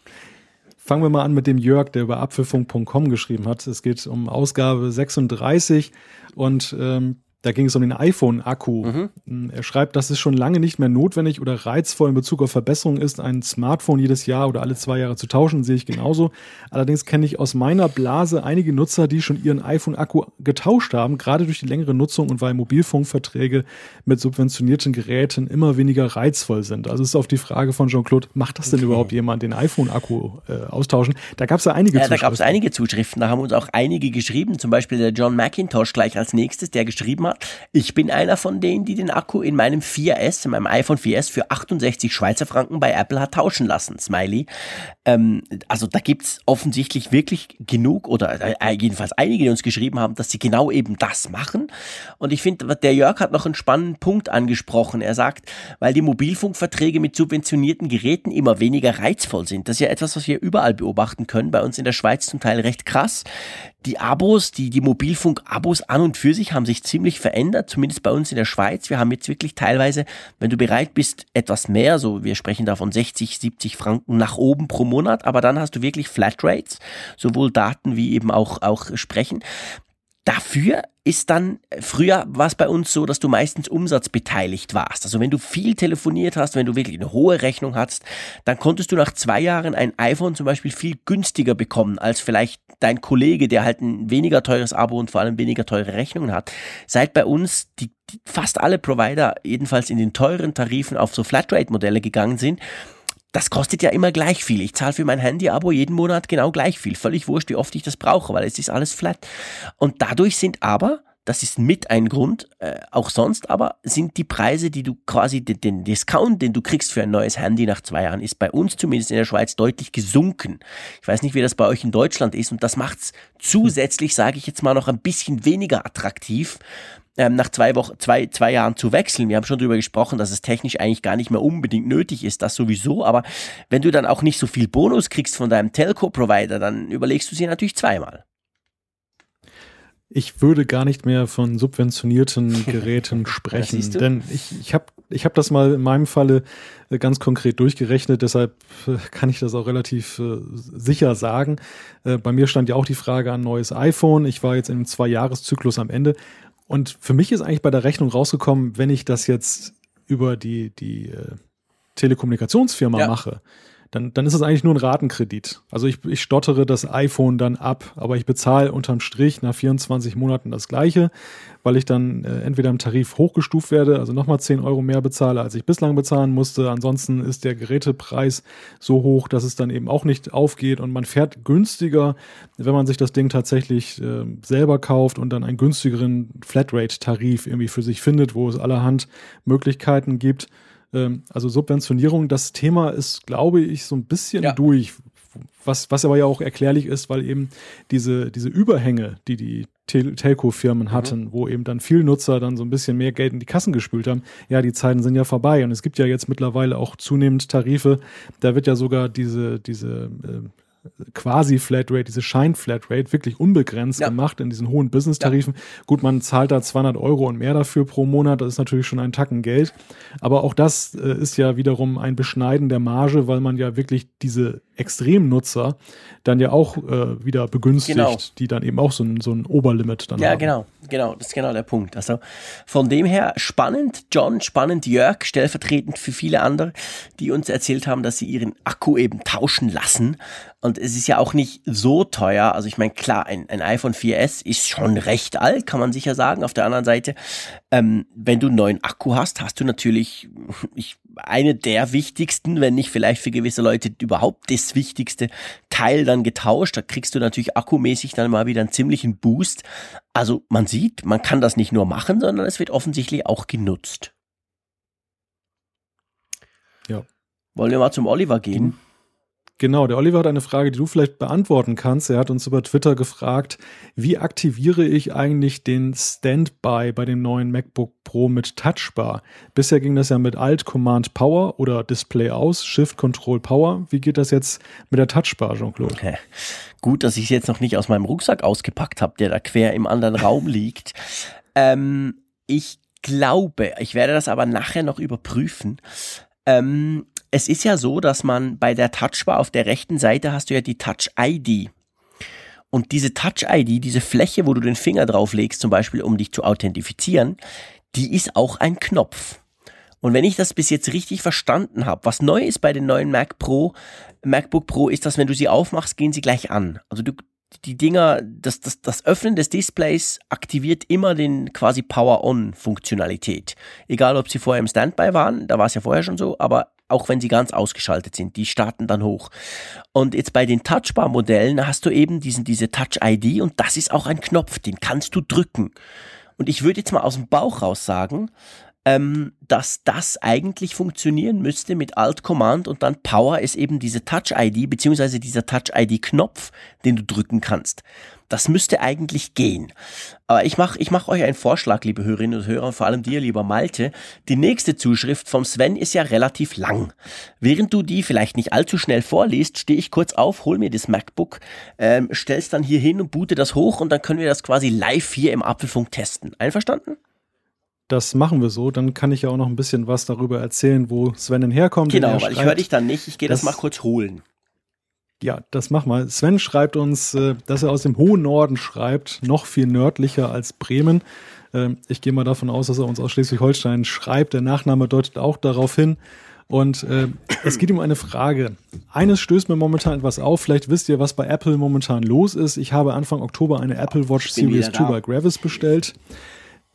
Fangen wir mal an mit dem Jörg, der über apfelfunk.com geschrieben hat. Es geht um Ausgabe 36 und ähm, da ging es um den iPhone-Akku. Mhm. Hm, er schreibt, dass es schon lange nicht mehr notwendig oder reizvoll in Bezug auf Verbesserungen ist, ein Smartphone jedes Jahr oder alle zwei Jahre zu tauschen, sehe ich genauso. Allerdings kenne ich aus meiner Blase einige Nutzer, die schon ihren iPhone-Akku getauscht haben, gerade durch die längere Nutzung und weil Mobilfunkverträge mit subventionierten Geräten immer weniger reizvoll sind. Also es ist auf die Frage von Jean-Claude, macht das denn überhaupt jemand, den iPhone-Akku äh, austauschen? Da gab es ja einige ja, Zuschriften. Da gab es einige Zuschriften, da haben uns auch einige geschrieben, zum Beispiel der John McIntosh gleich als nächstes, der geschrieben hat, hat. Ich bin einer von denen, die den Akku in meinem 4S, in meinem iPhone 4S für 68 Schweizer Franken bei Apple hat tauschen lassen. Smiley. Ähm, also da gibt's offensichtlich wirklich genug oder äh, jedenfalls einige, die uns geschrieben haben, dass sie genau eben das machen. Und ich finde, der Jörg hat noch einen spannenden Punkt angesprochen. Er sagt, weil die Mobilfunkverträge mit subventionierten Geräten immer weniger reizvoll sind. Das ist ja etwas, was wir überall beobachten können. Bei uns in der Schweiz zum Teil recht krass. Die Abos, die, die Mobilfunk-Abos an und für sich haben sich ziemlich verändert, zumindest bei uns in der Schweiz. Wir haben jetzt wirklich teilweise, wenn du bereit bist, etwas mehr, so wir sprechen da von 60, 70 Franken nach oben pro Monat, aber dann hast du wirklich Flatrates, sowohl Daten wie eben auch, auch Sprechen. Dafür ist dann, früher war es bei uns so, dass du meistens umsatzbeteiligt warst. Also wenn du viel telefoniert hast, wenn du wirklich eine hohe Rechnung hast, dann konntest du nach zwei Jahren ein iPhone zum Beispiel viel günstiger bekommen als vielleicht dein Kollege, der halt ein weniger teures Abo und vor allem weniger teure Rechnungen hat. Seit bei uns die, die fast alle Provider jedenfalls in den teuren Tarifen auf so Flatrate-Modelle gegangen sind, das kostet ja immer gleich viel. Ich zahle für mein Handy-Abo jeden Monat genau gleich viel. Völlig wurscht, wie oft ich das brauche, weil es ist alles flat. Und dadurch sind aber, das ist mit ein Grund, äh, auch sonst aber, sind die Preise, die du quasi, den, den Discount, den du kriegst für ein neues Handy nach zwei Jahren, ist bei uns zumindest in der Schweiz deutlich gesunken. Ich weiß nicht, wie das bei euch in Deutschland ist und das macht's zusätzlich, sage ich jetzt mal, noch ein bisschen weniger attraktiv, ähm, nach zwei Wochen, zwei, zwei Jahren zu wechseln. Wir haben schon darüber gesprochen, dass es technisch eigentlich gar nicht mehr unbedingt nötig ist, das sowieso. Aber wenn du dann auch nicht so viel Bonus kriegst von deinem Telco-Provider, dann überlegst du sie natürlich zweimal. Ich würde gar nicht mehr von subventionierten Geräten sprechen, denn ich, ich habe ich hab das mal in meinem Falle äh, ganz konkret durchgerechnet, deshalb äh, kann ich das auch relativ äh, sicher sagen. Bei mir stand ja auch die Frage an neues iPhone. Ich war jetzt im Zwei-Jahres-Zyklus am Ende und für mich ist eigentlich bei der Rechnung rausgekommen, wenn ich das jetzt über die, die äh, Telekommunikationsfirma ja. mache, dann, dann ist es eigentlich nur ein Ratenkredit. Also ich, ich stottere das iPhone dann ab, aber ich bezahle unterm Strich nach 24 Monaten das gleiche, weil ich dann äh, entweder im Tarif hochgestuft werde, also nochmal 10 Euro mehr bezahle, als ich bislang bezahlen musste. Ansonsten ist der Gerätepreis so hoch, dass es dann eben auch nicht aufgeht und man fährt günstiger, wenn man sich das Ding tatsächlich äh, selber kauft und dann einen günstigeren Flatrate-Tarif irgendwie für sich findet, wo es allerhand Möglichkeiten gibt ähm, also Subventionierung, das Thema ist, glaube ich, so ein bisschen ja. durch. Was, was aber ja auch erklärlich ist, weil eben diese, diese Überhänge, die die Tel Telco-Firmen mhm. hatten, mhm. wo eben dann viel Nutzer dann so ein bisschen mehr Geld in die Kassen gespült haben, ja, die Zeiten sind ja vorbei. Und es gibt ja jetzt mittlerweile auch zunehmend Tarife, da wird ja sogar diese, diese äh, quasi Flatrate, diese Schein-Flatrate wirklich unbegrenzt ja. gemacht in diesen hohen Business-Tarifen. Ja. Gut, man zahlt da 200 Euro und mehr dafür pro Monat, das ist natürlich schon ein Tacken Geld. Aber auch das äh, ist ja wiederum ein Beschneiden der Marge, weil man ja wirklich diese Extremnutzer dann ja auch äh, wieder begünstigt, genau. die dann eben auch so ein, so ein Oberlimit dann ja, haben. Ja, genau, genau, das ist genau der Punkt. Also von dem her spannend, John, spannend, Jörg, stellvertretend für viele andere, die uns erzählt haben, dass sie ihren Akku eben tauschen lassen und es ist ja auch nicht so teuer. Also ich meine, klar, ein, ein iPhone 4S ist schon recht alt, kann man sicher sagen. Auf der anderen Seite, ähm, wenn du einen neuen Akku hast, hast du natürlich ich, eine der wichtigsten, wenn nicht vielleicht für gewisse Leute überhaupt das wichtigste Teil dann getauscht. Da kriegst du natürlich akkumäßig dann mal wieder einen ziemlichen Boost. Also man sieht, man kann das nicht nur machen, sondern es wird offensichtlich auch genutzt. Ja. Wollen wir mal zum Oliver gehen? Genau, der Oliver hat eine Frage, die du vielleicht beantworten kannst. Er hat uns über Twitter gefragt, wie aktiviere ich eigentlich den Standby bei dem neuen MacBook Pro mit Touchbar? Bisher ging das ja mit Alt Command Power oder Display aus, Shift Control Power. Wie geht das jetzt mit der Touchbar, Jean-Claude? Okay. Gut, dass ich es jetzt noch nicht aus meinem Rucksack ausgepackt habe, der da quer im anderen Raum liegt. Ähm, ich glaube, ich werde das aber nachher noch überprüfen. Ähm, es ist ja so, dass man bei der Touchbar auf der rechten Seite hast du ja die Touch ID. Und diese Touch ID, diese Fläche, wo du den Finger drauflegst, zum Beispiel, um dich zu authentifizieren, die ist auch ein Knopf. Und wenn ich das bis jetzt richtig verstanden habe, was neu ist bei den neuen Mac Pro, MacBook Pro, ist, dass wenn du sie aufmachst, gehen sie gleich an. Also du, die Dinger, das, das, das Öffnen des Displays aktiviert immer den quasi Power-On-Funktionalität. Egal, ob sie vorher im Standby waren, da war es ja vorher schon so, aber auch wenn sie ganz ausgeschaltet sind. Die starten dann hoch. Und jetzt bei den Touchbar-Modellen hast du eben diesen, diese Touch-ID und das ist auch ein Knopf, den kannst du drücken. Und ich würde jetzt mal aus dem Bauch raus sagen, ähm, dass das eigentlich funktionieren müsste mit Alt-Command und dann Power ist eben diese Touch-ID, beziehungsweise dieser Touch-ID-Knopf, den du drücken kannst. Das müsste eigentlich gehen. Aber ich mache ich mach euch einen Vorschlag, liebe Hörerinnen und Hörer, vor allem dir, lieber Malte. Die nächste Zuschrift vom Sven ist ja relativ lang. Während du die vielleicht nicht allzu schnell vorliest, stehe ich kurz auf, hol mir das MacBook, ähm, stell's dann hier hin und boote das hoch und dann können wir das quasi live hier im Apfelfunk testen. Einverstanden? Das machen wir so. Dann kann ich ja auch noch ein bisschen was darüber erzählen, wo Sven denn herkommt. Genau, weil ich höre dich dann nicht. Ich gehe das, das mal kurz holen. Ja, das mach mal. Sven schreibt uns, äh, dass er aus dem hohen Norden schreibt, noch viel nördlicher als Bremen. Ähm, ich gehe mal davon aus, dass er uns aus Schleswig-Holstein schreibt. Der Nachname deutet auch darauf hin. Und äh, es geht um eine Frage. Eines stößt mir momentan etwas auf. Vielleicht wisst ihr, was bei Apple momentan los ist. Ich habe Anfang Oktober eine Apple Watch Series 2 bei Gravis bestellt.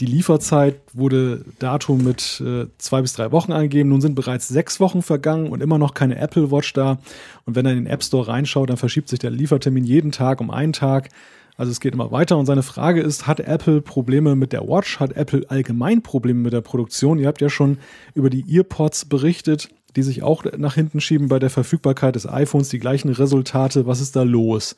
Die Lieferzeit wurde Datum mit äh, zwei bis drei Wochen angegeben. Nun sind bereits sechs Wochen vergangen und immer noch keine Apple Watch da. Und wenn er in den App Store reinschaut, dann verschiebt sich der Liefertermin jeden Tag um einen Tag. Also es geht immer weiter. Und seine Frage ist, hat Apple Probleme mit der Watch? Hat Apple allgemein Probleme mit der Produktion? Ihr habt ja schon über die EarPods berichtet, die sich auch nach hinten schieben bei der Verfügbarkeit des iPhones. Die gleichen Resultate. Was ist da los?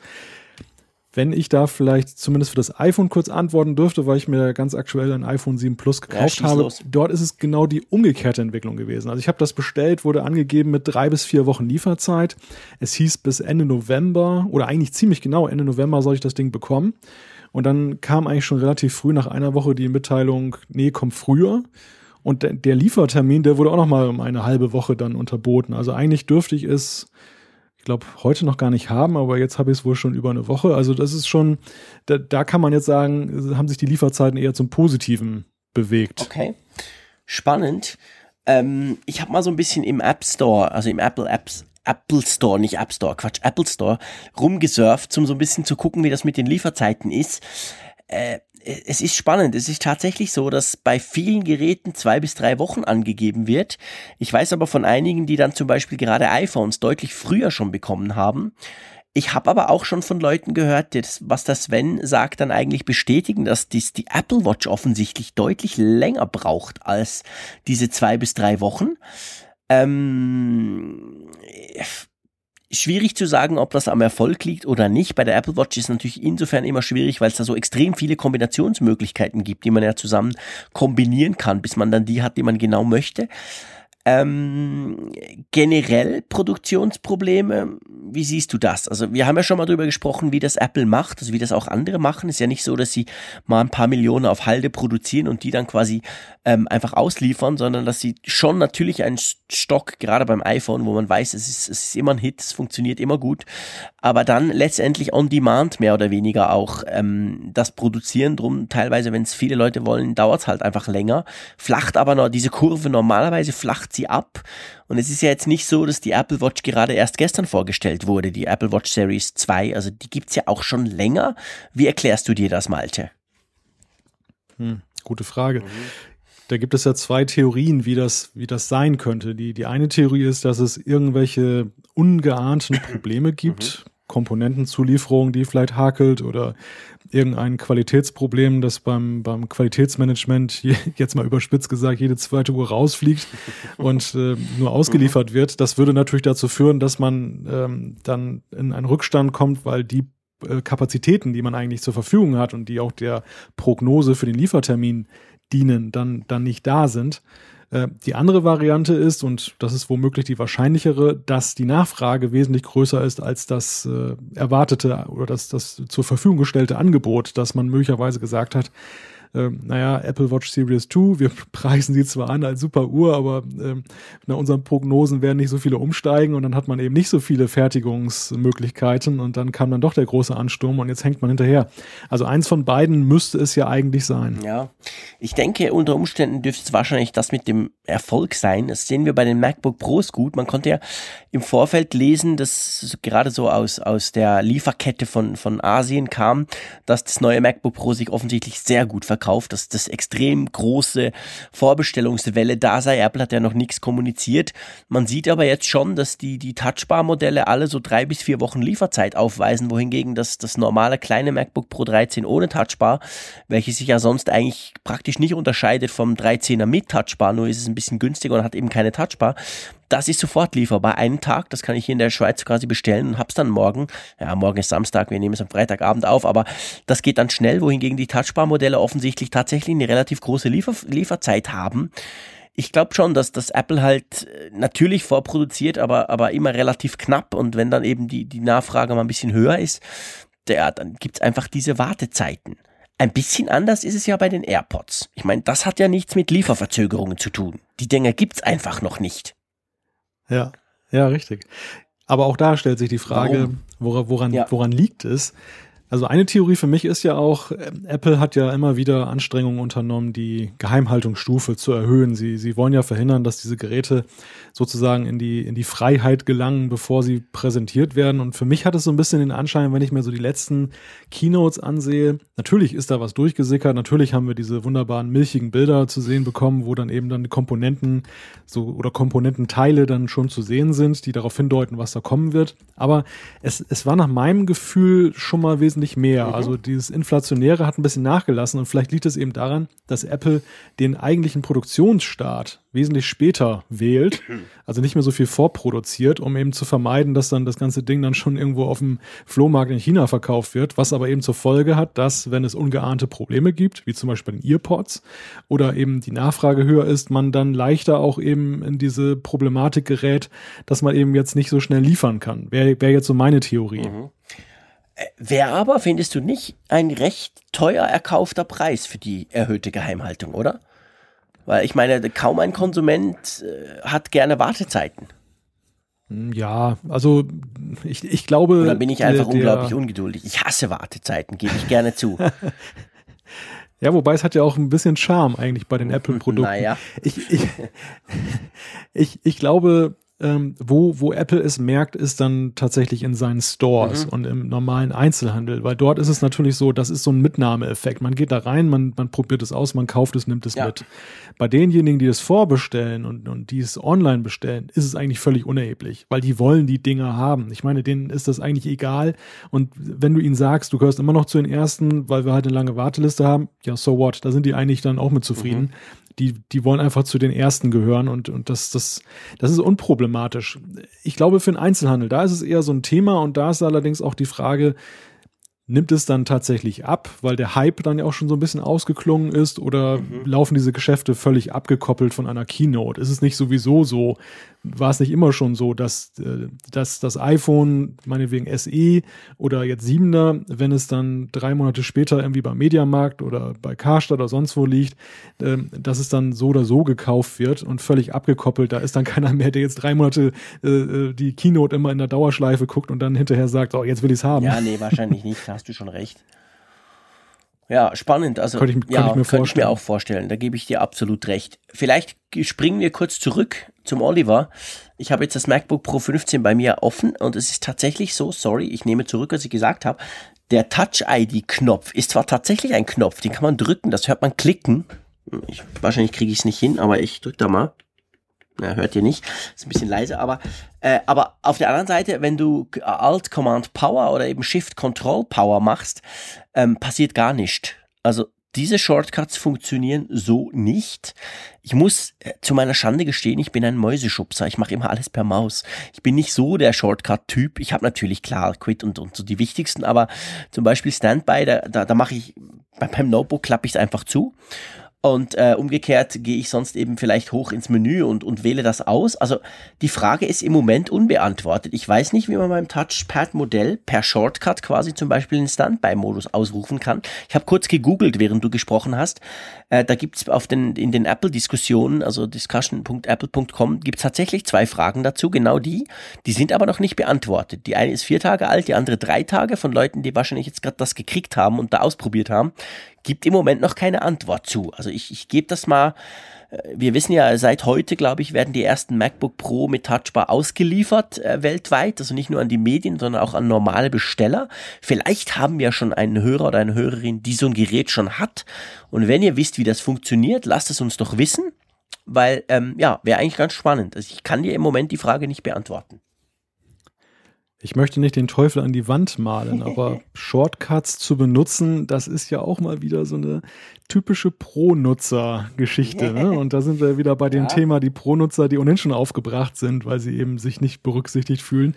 Wenn ich da vielleicht zumindest für das iPhone kurz antworten dürfte, weil ich mir ganz aktuell ein iPhone 7 Plus gekauft ja, habe, los. dort ist es genau die umgekehrte Entwicklung gewesen. Also ich habe das bestellt, wurde angegeben mit drei bis vier Wochen Lieferzeit. Es hieß bis Ende November oder eigentlich ziemlich genau Ende November soll ich das Ding bekommen. Und dann kam eigentlich schon relativ früh nach einer Woche die Mitteilung, nee, komm früher. Und der Liefertermin, der wurde auch noch mal um eine halbe Woche dann unterboten. Also eigentlich dürfte ich es glaube, heute noch gar nicht haben, aber jetzt habe ich es wohl schon über eine Woche. Also das ist schon, da, da kann man jetzt sagen, haben sich die Lieferzeiten eher zum Positiven bewegt. Okay, spannend. Ähm, ich habe mal so ein bisschen im App Store, also im Apple Apps Apple Store, nicht App Store, Quatsch, Apple Store rumgesurft, um so ein bisschen zu gucken, wie das mit den Lieferzeiten ist. Äh, es ist spannend. Es ist tatsächlich so, dass bei vielen Geräten zwei bis drei Wochen angegeben wird. Ich weiß aber von einigen, die dann zum Beispiel gerade iPhones deutlich früher schon bekommen haben. Ich habe aber auch schon von Leuten gehört, das, was der Sven sagt, dann eigentlich bestätigen, dass dies, die Apple Watch offensichtlich deutlich länger braucht als diese zwei bis drei Wochen. Ähm, schwierig zu sagen, ob das am Erfolg liegt oder nicht. Bei der Apple Watch ist natürlich insofern immer schwierig, weil es da so extrem viele Kombinationsmöglichkeiten gibt, die man ja zusammen kombinieren kann, bis man dann die hat, die man genau möchte. Ähm, generell Produktionsprobleme, wie siehst du das? Also wir haben ja schon mal darüber gesprochen, wie das Apple macht, also wie das auch andere machen. Ist ja nicht so, dass sie mal ein paar Millionen auf Halde produzieren und die dann quasi ähm, einfach ausliefern, sondern dass sie schon natürlich einen Stock, gerade beim iPhone, wo man weiß, es ist, es ist immer ein Hit, es funktioniert immer gut, aber dann letztendlich on demand mehr oder weniger auch ähm, das Produzieren drum. Teilweise, wenn es viele Leute wollen, dauert es halt einfach länger, flacht aber noch diese Kurve normalerweise flacht sie ab. Und es ist ja jetzt nicht so, dass die Apple Watch gerade erst gestern vorgestellt wurde, die Apple Watch Series 2. Also die gibt's ja auch schon länger. Wie erklärst du dir das, Malte? Hm, gute Frage. Mhm. Da gibt es ja zwei Theorien, wie das, wie das sein könnte. Die, die eine Theorie ist, dass es irgendwelche ungeahnten Probleme gibt, mhm. Komponentenzulieferung, die vielleicht hakelt oder irgendein Qualitätsproblem, das beim, beim Qualitätsmanagement, jetzt mal überspitzt gesagt, jede zweite Uhr rausfliegt und äh, nur ausgeliefert wird. Das würde natürlich dazu führen, dass man ähm, dann in einen Rückstand kommt, weil die äh, Kapazitäten, die man eigentlich zur Verfügung hat und die auch der Prognose für den Liefertermin dienen, dann, dann nicht da sind. Äh, die andere Variante ist, und das ist womöglich die wahrscheinlichere, dass die Nachfrage wesentlich größer ist als das äh, erwartete oder das, das zur Verfügung gestellte Angebot, dass man möglicherweise gesagt hat, ähm, naja, Apple Watch Series 2, wir preisen sie zwar an als super Uhr, aber ähm, nach unseren Prognosen werden nicht so viele umsteigen und dann hat man eben nicht so viele Fertigungsmöglichkeiten und dann kam dann doch der große Ansturm und jetzt hängt man hinterher. Also eins von beiden müsste es ja eigentlich sein. Ja, ich denke, unter Umständen dürfte es wahrscheinlich das mit dem Erfolg sein. Das sehen wir bei den MacBook Pros gut. Man konnte ja im Vorfeld lesen, dass gerade so aus, aus der Lieferkette von, von Asien kam, dass das neue MacBook Pro sich offensichtlich sehr gut verkauft verkauft, dass das extrem große Vorbestellungswelle da sei. Apple hat ja noch nichts kommuniziert. Man sieht aber jetzt schon, dass die, die Touchbar-Modelle alle so drei bis vier Wochen Lieferzeit aufweisen, wohingegen das, das normale kleine MacBook Pro 13 ohne Touchbar, welches sich ja sonst eigentlich praktisch nicht unterscheidet vom 13er mit Touchbar, nur ist es ein bisschen günstiger und hat eben keine Touchbar, das ist sofort lieferbar. Einen Tag, das kann ich hier in der Schweiz quasi bestellen und hab's dann morgen. Ja, morgen ist Samstag, wir nehmen es am Freitagabend auf, aber das geht dann schnell, wohingegen die Touchbar-Modelle offensichtlich tatsächlich eine relativ große Liefer Lieferzeit haben. Ich glaube schon, dass das Apple halt äh, natürlich vorproduziert, aber, aber immer relativ knapp und wenn dann eben die, die Nachfrage mal ein bisschen höher ist, der, dann gibt's einfach diese Wartezeiten. Ein bisschen anders ist es ja bei den AirPods. Ich meine, das hat ja nichts mit Lieferverzögerungen zu tun. Die Dinger gibt's einfach noch nicht. Ja, ja, richtig. Aber auch da stellt sich die Frage, woran, woran, ja. woran liegt es? Also eine Theorie für mich ist ja auch, ähm, Apple hat ja immer wieder Anstrengungen unternommen, die Geheimhaltungsstufe zu erhöhen. Sie, sie wollen ja verhindern, dass diese Geräte sozusagen in die, in die Freiheit gelangen, bevor sie präsentiert werden. Und für mich hat es so ein bisschen den Anschein, wenn ich mir so die letzten Keynotes ansehe, natürlich ist da was durchgesickert, natürlich haben wir diese wunderbaren milchigen Bilder zu sehen bekommen, wo dann eben dann Komponenten so oder Komponententeile dann schon zu sehen sind, die darauf hindeuten, was da kommen wird. Aber es, es war nach meinem Gefühl schon mal wesentlich wesentlich mehr. Mhm. Also dieses Inflationäre hat ein bisschen nachgelassen und vielleicht liegt es eben daran, dass Apple den eigentlichen Produktionsstart wesentlich später wählt, also nicht mehr so viel vorproduziert, um eben zu vermeiden, dass dann das ganze Ding dann schon irgendwo auf dem Flohmarkt in China verkauft wird, was aber eben zur Folge hat, dass wenn es ungeahnte Probleme gibt, wie zum Beispiel bei den Earpods oder eben die Nachfrage höher ist, man dann leichter auch eben in diese Problematik gerät, dass man eben jetzt nicht so schnell liefern kann. Wäre wär jetzt so meine Theorie. Mhm. Wäre aber, findest du nicht, ein recht teuer erkaufter Preis für die erhöhte Geheimhaltung, oder? Weil ich meine, kaum ein Konsument äh, hat gerne Wartezeiten. Hm, ja, also ich, ich glaube. Oder bin ich einfach der, unglaublich ungeduldig? Ich hasse Wartezeiten, gebe ich gerne zu. ja, wobei es hat ja auch ein bisschen Charme eigentlich bei den Apple-Produkten. Naja. Ich, ich, ich, ich glaube, ähm, wo, wo Apple es merkt, ist dann tatsächlich in seinen Stores mhm. und im normalen Einzelhandel, weil dort ist es natürlich so, das ist so ein Mitnahmeeffekt. Man geht da rein, man, man probiert es aus, man kauft es, nimmt es ja. mit. Bei denjenigen, die es vorbestellen und, und die es online bestellen, ist es eigentlich völlig unerheblich, weil die wollen die Dinger haben. Ich meine, denen ist das eigentlich egal. Und wenn du ihnen sagst, du gehörst immer noch zu den ersten, weil wir halt eine lange Warteliste haben, ja, so what, da sind die eigentlich dann auch mit zufrieden. Mhm die, die wollen einfach zu den ersten gehören und, und das, das, das ist unproblematisch. Ich glaube, für den Einzelhandel, da ist es eher so ein Thema und da ist allerdings auch die Frage, nimmt es dann tatsächlich ab, weil der Hype dann ja auch schon so ein bisschen ausgeklungen ist oder mhm. laufen diese Geschäfte völlig abgekoppelt von einer Keynote? Ist es nicht sowieso so, war es nicht immer schon so, dass, äh, dass das iPhone, meinetwegen SE oder jetzt 7er, wenn es dann drei Monate später irgendwie beim Mediamarkt oder bei Karstadt oder sonst wo liegt, ähm, dass es dann so oder so gekauft wird und völlig abgekoppelt. Da ist dann keiner mehr, der jetzt drei Monate äh, äh die Keynote immer in der Dauerschleife guckt und dann hinterher sagt, oh, jetzt will ich es haben. Ja, nee, wahrscheinlich nicht, da hast du schon recht. Ja, spannend. Also könnte ich, könnte ja, ich mir könnte ich mir auch vorstellen. Da gebe ich dir absolut recht. Vielleicht springen wir kurz zurück zum Oliver. Ich habe jetzt das MacBook Pro 15 bei mir offen und es ist tatsächlich so, sorry, ich nehme zurück, was ich gesagt habe. Der Touch-ID-Knopf ist zwar tatsächlich ein Knopf, den kann man drücken, das hört man klicken. Ich, wahrscheinlich kriege ich es nicht hin, aber ich drücke da mal. Na, hört ihr nicht. Ist ein bisschen leise, aber, äh, aber auf der anderen Seite, wenn du Alt Command Power oder eben Shift Control Power machst, ähm, passiert gar nichts. Also diese Shortcuts funktionieren so nicht. Ich muss äh, zu meiner Schande gestehen, ich bin ein Mäuseschubser. Ich mache immer alles per Maus. Ich bin nicht so der Shortcut-Typ. Ich habe natürlich klar Quit und, und so die wichtigsten, aber zum Beispiel Standby, da, da, da mache ich beim Notebook klappe ich es einfach zu und äh, umgekehrt gehe ich sonst eben vielleicht hoch ins Menü und, und wähle das aus. Also die Frage ist im Moment unbeantwortet. Ich weiß nicht, wie man beim Touchpad-Modell per Shortcut quasi zum Beispiel den Standby-Modus ausrufen kann. Ich habe kurz gegoogelt, während du gesprochen hast. Äh, da gibt's auf den, in den Apple-Diskussionen, also discussion.apple.com, gibt's tatsächlich zwei Fragen dazu, genau die. Die sind aber noch nicht beantwortet. Die eine ist vier Tage alt, die andere drei Tage von Leuten, die wahrscheinlich jetzt gerade das gekriegt haben und da ausprobiert haben gibt im Moment noch keine Antwort zu. Also ich, ich gebe das mal. Äh, wir wissen ja, seit heute, glaube ich, werden die ersten MacBook Pro mit Touchbar ausgeliefert äh, weltweit. Also nicht nur an die Medien, sondern auch an normale Besteller. Vielleicht haben wir schon einen Hörer oder eine Hörerin, die so ein Gerät schon hat. Und wenn ihr wisst, wie das funktioniert, lasst es uns doch wissen. Weil, ähm, ja, wäre eigentlich ganz spannend. Also ich kann dir im Moment die Frage nicht beantworten ich möchte nicht den Teufel an die Wand malen, aber Shortcuts zu benutzen, das ist ja auch mal wieder so eine typische Pro-Nutzer-Geschichte. Ne? Und da sind wir wieder bei dem ja. Thema, die Pro-Nutzer, die ohnehin schon aufgebracht sind, weil sie eben sich nicht berücksichtigt fühlen,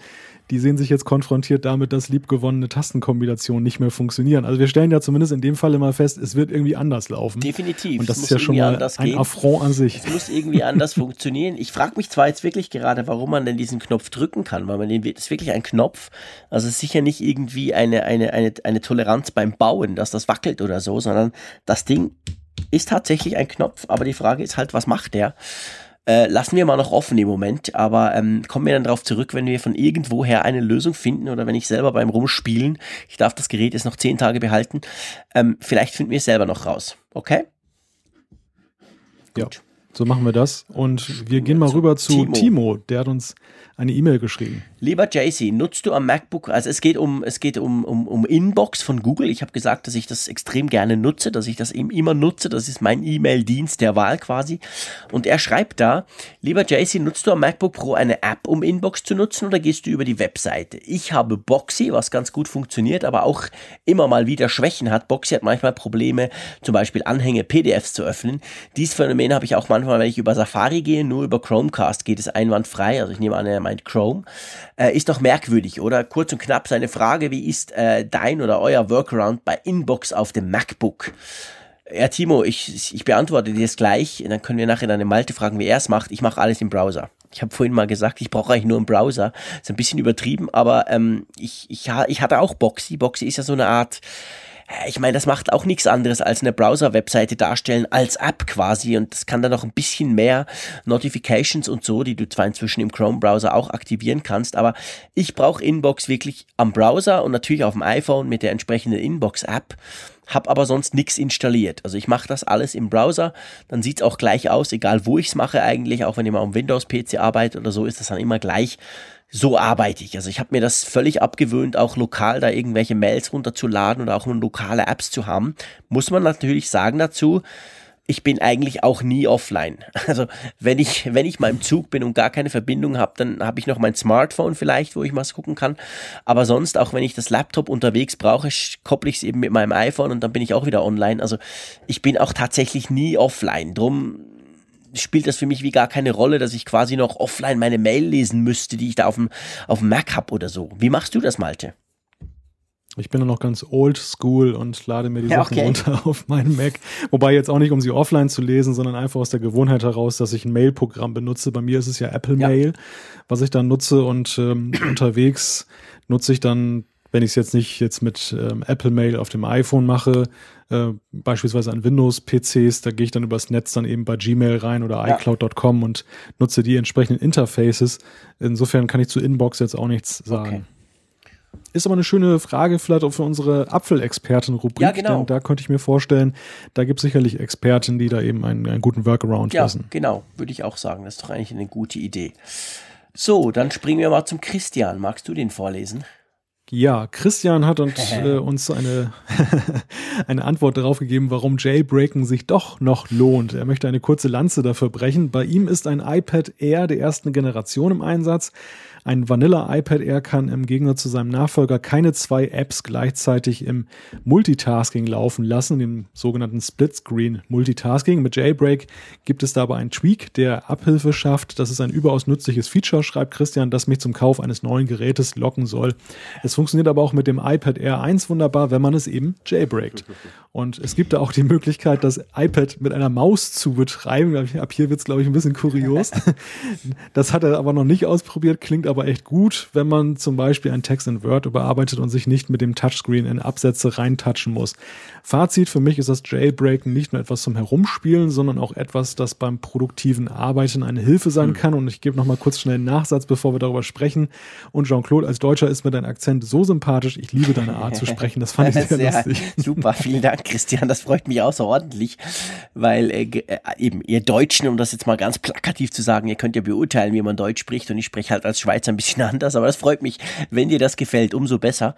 die sehen sich jetzt konfrontiert damit, dass liebgewonnene Tastenkombinationen nicht mehr funktionieren. Also wir stellen ja zumindest in dem Fall immer fest, es wird irgendwie anders laufen. Definitiv. Und das ist ja schon mal ein gehen. Affront an sich. Es muss irgendwie anders funktionieren. Ich frage mich zwar jetzt wirklich gerade, warum man denn diesen Knopf drücken kann, weil man den das ist wirklich ein Knopf. Also es ist sicher nicht irgendwie eine, eine, eine, eine Toleranz beim Bauen, dass das wackelt oder so, sondern das Ding ist tatsächlich ein Knopf, aber die Frage ist halt, was macht der? Äh, lassen wir mal noch offen im Moment, aber ähm, kommen wir dann darauf zurück, wenn wir von irgendwoher eine Lösung finden oder wenn ich selber beim Rumspielen, ich darf das Gerät jetzt noch zehn Tage behalten, ähm, vielleicht finden wir es selber noch raus. Okay? Gut. Ja, so machen wir das. Und wir gehen mal rüber zu Timo. Timo, der hat uns eine E-Mail geschrieben. Lieber JC, nutzt du am MacBook, also es geht um, es geht um, um, um Inbox von Google. Ich habe gesagt, dass ich das extrem gerne nutze, dass ich das eben immer nutze. Das ist mein E-Mail-Dienst der Wahl quasi. Und er schreibt da, lieber JC, nutzt du am MacBook Pro eine App, um Inbox zu nutzen oder gehst du über die Webseite? Ich habe Boxy, was ganz gut funktioniert, aber auch immer mal wieder Schwächen hat. Boxy hat manchmal Probleme, zum Beispiel Anhänge, PDFs zu öffnen. Dieses Phänomen habe ich auch manchmal, wenn ich über Safari gehe, nur über Chromecast geht es einwandfrei. Also ich nehme an, er meint Chrome. Äh, ist doch merkwürdig, oder? Kurz und knapp seine Frage, wie ist äh, dein oder euer Workaround bei Inbox auf dem MacBook? Ja, Timo, ich, ich beantworte dir das gleich. Dann können wir nachher deine Malte fragen, wie er es macht. Ich mache alles im Browser. Ich habe vorhin mal gesagt, ich brauche eigentlich nur einen Browser. Ist ein bisschen übertrieben, aber ähm, ich, ich, ich hatte auch Boxy. Boxy ist ja so eine Art ich meine, das macht auch nichts anderes als eine Browser-Webseite darstellen als App quasi und das kann dann noch ein bisschen mehr Notifications und so, die du zwar inzwischen im Chrome-Browser auch aktivieren kannst, aber ich brauche Inbox wirklich am Browser und natürlich auf dem iPhone mit der entsprechenden Inbox-App habe aber sonst nichts installiert. Also ich mache das alles im Browser, dann sieht es auch gleich aus, egal wo ich es mache eigentlich, auch wenn ich mal am Windows-PC arbeite oder so, ist das dann immer gleich. So arbeite ich. Also ich habe mir das völlig abgewöhnt, auch lokal da irgendwelche Mails runterzuladen oder auch nur lokale Apps zu haben. Muss man natürlich sagen dazu, ich bin eigentlich auch nie offline. Also wenn ich, wenn ich mal im Zug bin und gar keine Verbindung habe, dann habe ich noch mein Smartphone vielleicht, wo ich mal gucken kann. Aber sonst, auch wenn ich das Laptop unterwegs brauche, kopple ich es eben mit meinem iPhone und dann bin ich auch wieder online. Also ich bin auch tatsächlich nie offline. Drum spielt das für mich wie gar keine Rolle, dass ich quasi noch offline meine Mail lesen müsste, die ich da auf dem, auf dem Mac habe oder so. Wie machst du das, Malte? Ich bin noch ganz old school und lade mir die ja, Sachen okay. runter auf meinen Mac. Wobei jetzt auch nicht, um sie offline zu lesen, sondern einfach aus der Gewohnheit heraus, dass ich ein Mail-Programm benutze. Bei mir ist es ja Apple ja. Mail, was ich dann nutze und ähm, unterwegs nutze ich dann, wenn ich es jetzt nicht jetzt mit ähm, Apple Mail auf dem iPhone mache, äh, beispielsweise an Windows-PCs, da gehe ich dann übers Netz dann eben bei Gmail rein oder ja. iCloud.com und nutze die entsprechenden Interfaces. Insofern kann ich zu Inbox jetzt auch nichts sagen. Okay. Ist aber eine schöne Frage vielleicht auch für unsere Apfelexperten-Rubrik. Ja, genau. Denn da könnte ich mir vorstellen, da gibt es sicherlich Experten, die da eben einen, einen guten Workaround ja, wissen. genau, würde ich auch sagen. Das ist doch eigentlich eine gute Idee. So, dann springen wir mal zum Christian. Magst du den vorlesen? Ja, Christian hat uns, äh, uns eine, eine Antwort darauf gegeben, warum Jailbreaken sich doch noch lohnt. Er möchte eine kurze Lanze dafür brechen. Bei ihm ist ein iPad Air der ersten Generation im Einsatz. Ein Vanilla iPad Air kann im Gegensatz zu seinem Nachfolger keine zwei Apps gleichzeitig im Multitasking laufen lassen, dem sogenannten Split-Screen Multitasking. Mit Jailbreak gibt es dabei einen Tweak, der Abhilfe schafft. Das ist ein überaus nützliches Feature, schreibt Christian, das mich zum Kauf eines neuen Gerätes locken soll. Es funktioniert aber auch mit dem iPad Air 1 wunderbar, wenn man es eben jailbreakt. Und es gibt da auch die Möglichkeit, das iPad mit einer Maus zu betreiben. Ab hier wird es, glaube ich, ein bisschen kurios. Das hat er aber noch nicht ausprobiert, klingt aber echt gut, wenn man zum Beispiel einen Text in Word überarbeitet und sich nicht mit dem Touchscreen in Absätze reintouchen muss. Fazit für mich ist das Jailbreaken nicht nur etwas zum Herumspielen, sondern auch etwas, das beim produktiven Arbeiten eine Hilfe sein hm. kann. Und ich gebe noch mal kurz schnell einen Nachsatz, bevor wir darüber sprechen. Und Jean-Claude als Deutscher ist mit deinem Akzent so sympathisch. Ich liebe deine Art zu sprechen. Das fand ich sehr, sehr lustig. Super, vielen Dank, Christian. Das freut mich außerordentlich, weil äh, äh, eben ihr Deutschen, um das jetzt mal ganz plakativ zu sagen, ihr könnt ja beurteilen, wie man Deutsch spricht. Und ich spreche halt als Schweizer ein bisschen anders, aber das freut mich. Wenn dir das gefällt, umso besser.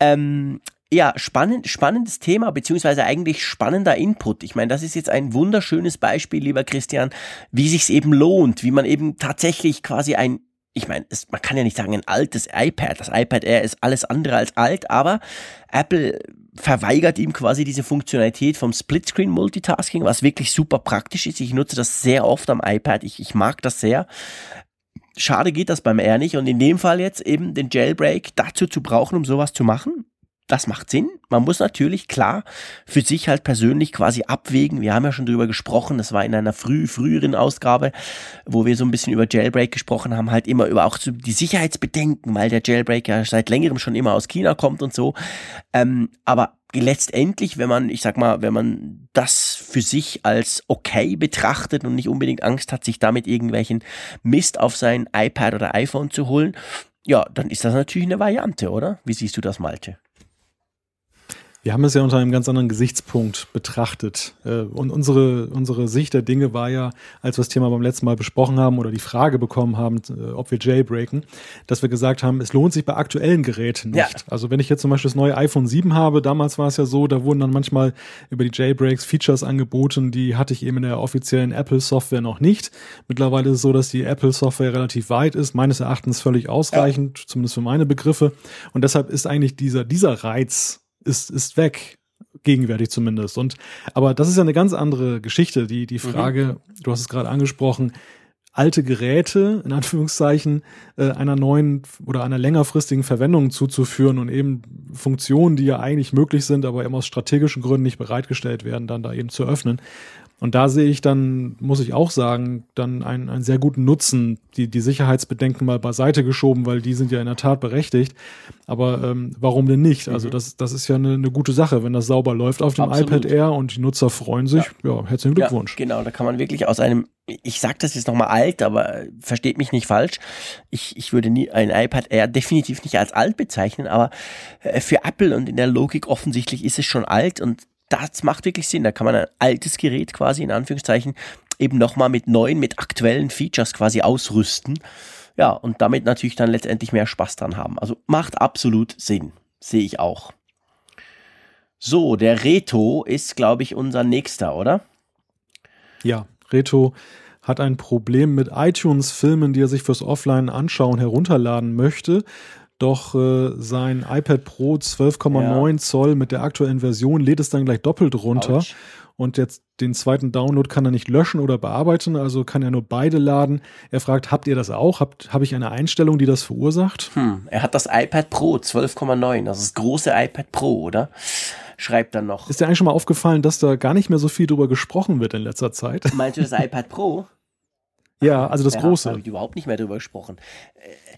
Ähm, ja, spannend, spannendes Thema, beziehungsweise eigentlich spannender Input. Ich meine, das ist jetzt ein wunderschönes Beispiel, lieber Christian, wie sich's eben lohnt, wie man eben tatsächlich quasi ein, ich meine, man kann ja nicht sagen ein altes iPad. Das iPad Air ist alles andere als alt, aber Apple verweigert ihm quasi diese Funktionalität vom Splitscreen Multitasking, was wirklich super praktisch ist. Ich nutze das sehr oft am iPad. Ich, ich mag das sehr. Schade geht das beim Air nicht und in dem Fall jetzt eben den Jailbreak dazu zu brauchen, um sowas zu machen, das macht Sinn. Man muss natürlich klar für sich halt persönlich quasi abwägen. Wir haben ja schon drüber gesprochen. Das war in einer früh, früheren Ausgabe, wo wir so ein bisschen über Jailbreak gesprochen haben, halt immer über auch die Sicherheitsbedenken, weil der Jailbreak ja seit längerem schon immer aus China kommt und so. Ähm, aber letztendlich, wenn man, ich sag mal, wenn man das für sich als okay betrachtet und nicht unbedingt Angst hat, sich damit irgendwelchen Mist auf sein iPad oder iPhone zu holen, ja, dann ist das natürlich eine Variante, oder? Wie siehst du das, Malte? Wir haben es ja unter einem ganz anderen Gesichtspunkt betrachtet. Äh, und unsere, unsere Sicht der Dinge war ja, als wir das Thema beim letzten Mal besprochen haben oder die Frage bekommen haben, äh, ob wir jailbreaken, dass wir gesagt haben, es lohnt sich bei aktuellen Geräten nicht. Ja. Also wenn ich jetzt zum Beispiel das neue iPhone 7 habe, damals war es ja so, da wurden dann manchmal über die Jailbreaks Features angeboten, die hatte ich eben in der offiziellen Apple-Software noch nicht. Mittlerweile ist es so, dass die Apple-Software relativ weit ist, meines Erachtens völlig ausreichend, ja. zumindest für meine Begriffe. Und deshalb ist eigentlich dieser, dieser Reiz, ist, ist weg. Gegenwärtig zumindest. Und, aber das ist ja eine ganz andere Geschichte. Die, die mhm. Frage, mhm. du hast es gerade angesprochen, alte Geräte, in Anführungszeichen, äh, einer neuen oder einer längerfristigen Verwendung zuzuführen und eben Funktionen, die ja eigentlich möglich sind, aber eben aus strategischen Gründen nicht bereitgestellt werden, dann da eben zu öffnen. Und da sehe ich dann, muss ich auch sagen, dann einen, einen sehr guten Nutzen, die, die Sicherheitsbedenken mal beiseite geschoben, weil die sind ja in der Tat berechtigt. Aber ähm, warum denn nicht? Also mhm. das, das ist ja eine, eine gute Sache, wenn das sauber läuft auf dem Absolut. iPad Air und die Nutzer freuen sich. Ja, ja herzlichen Glückwunsch. Ja, genau, da kann man wirklich aus einem, ich sage das jetzt nochmal alt, aber versteht mich nicht falsch. Ich, ich würde nie ein iPad Air definitiv nicht als alt bezeichnen, aber äh, für Apple und in der Logik offensichtlich ist es schon alt und das macht wirklich Sinn. Da kann man ein altes Gerät quasi in Anführungszeichen eben nochmal mit neuen, mit aktuellen Features quasi ausrüsten. Ja, und damit natürlich dann letztendlich mehr Spaß dran haben. Also macht absolut Sinn. Sehe ich auch. So, der Reto ist, glaube ich, unser nächster, oder? Ja, Reto hat ein Problem mit iTunes-Filmen, die er sich fürs Offline-Anschauen herunterladen möchte. Doch äh, sein iPad Pro 12,9 ja. Zoll mit der aktuellen Version lädt es dann gleich doppelt runter. Ouch. Und jetzt den zweiten Download kann er nicht löschen oder bearbeiten, also kann er nur beide laden. Er fragt, habt ihr das auch? Habt, habe ich eine Einstellung, die das verursacht? Hm, er hat das iPad Pro 12,9, das ist das große iPad Pro, oder? Schreibt dann noch. Ist dir eigentlich schon mal aufgefallen, dass da gar nicht mehr so viel drüber gesprochen wird in letzter Zeit? Meinst du das iPad Pro? Ja, also das ja, große. Habe ich überhaupt nicht mehr drüber gesprochen.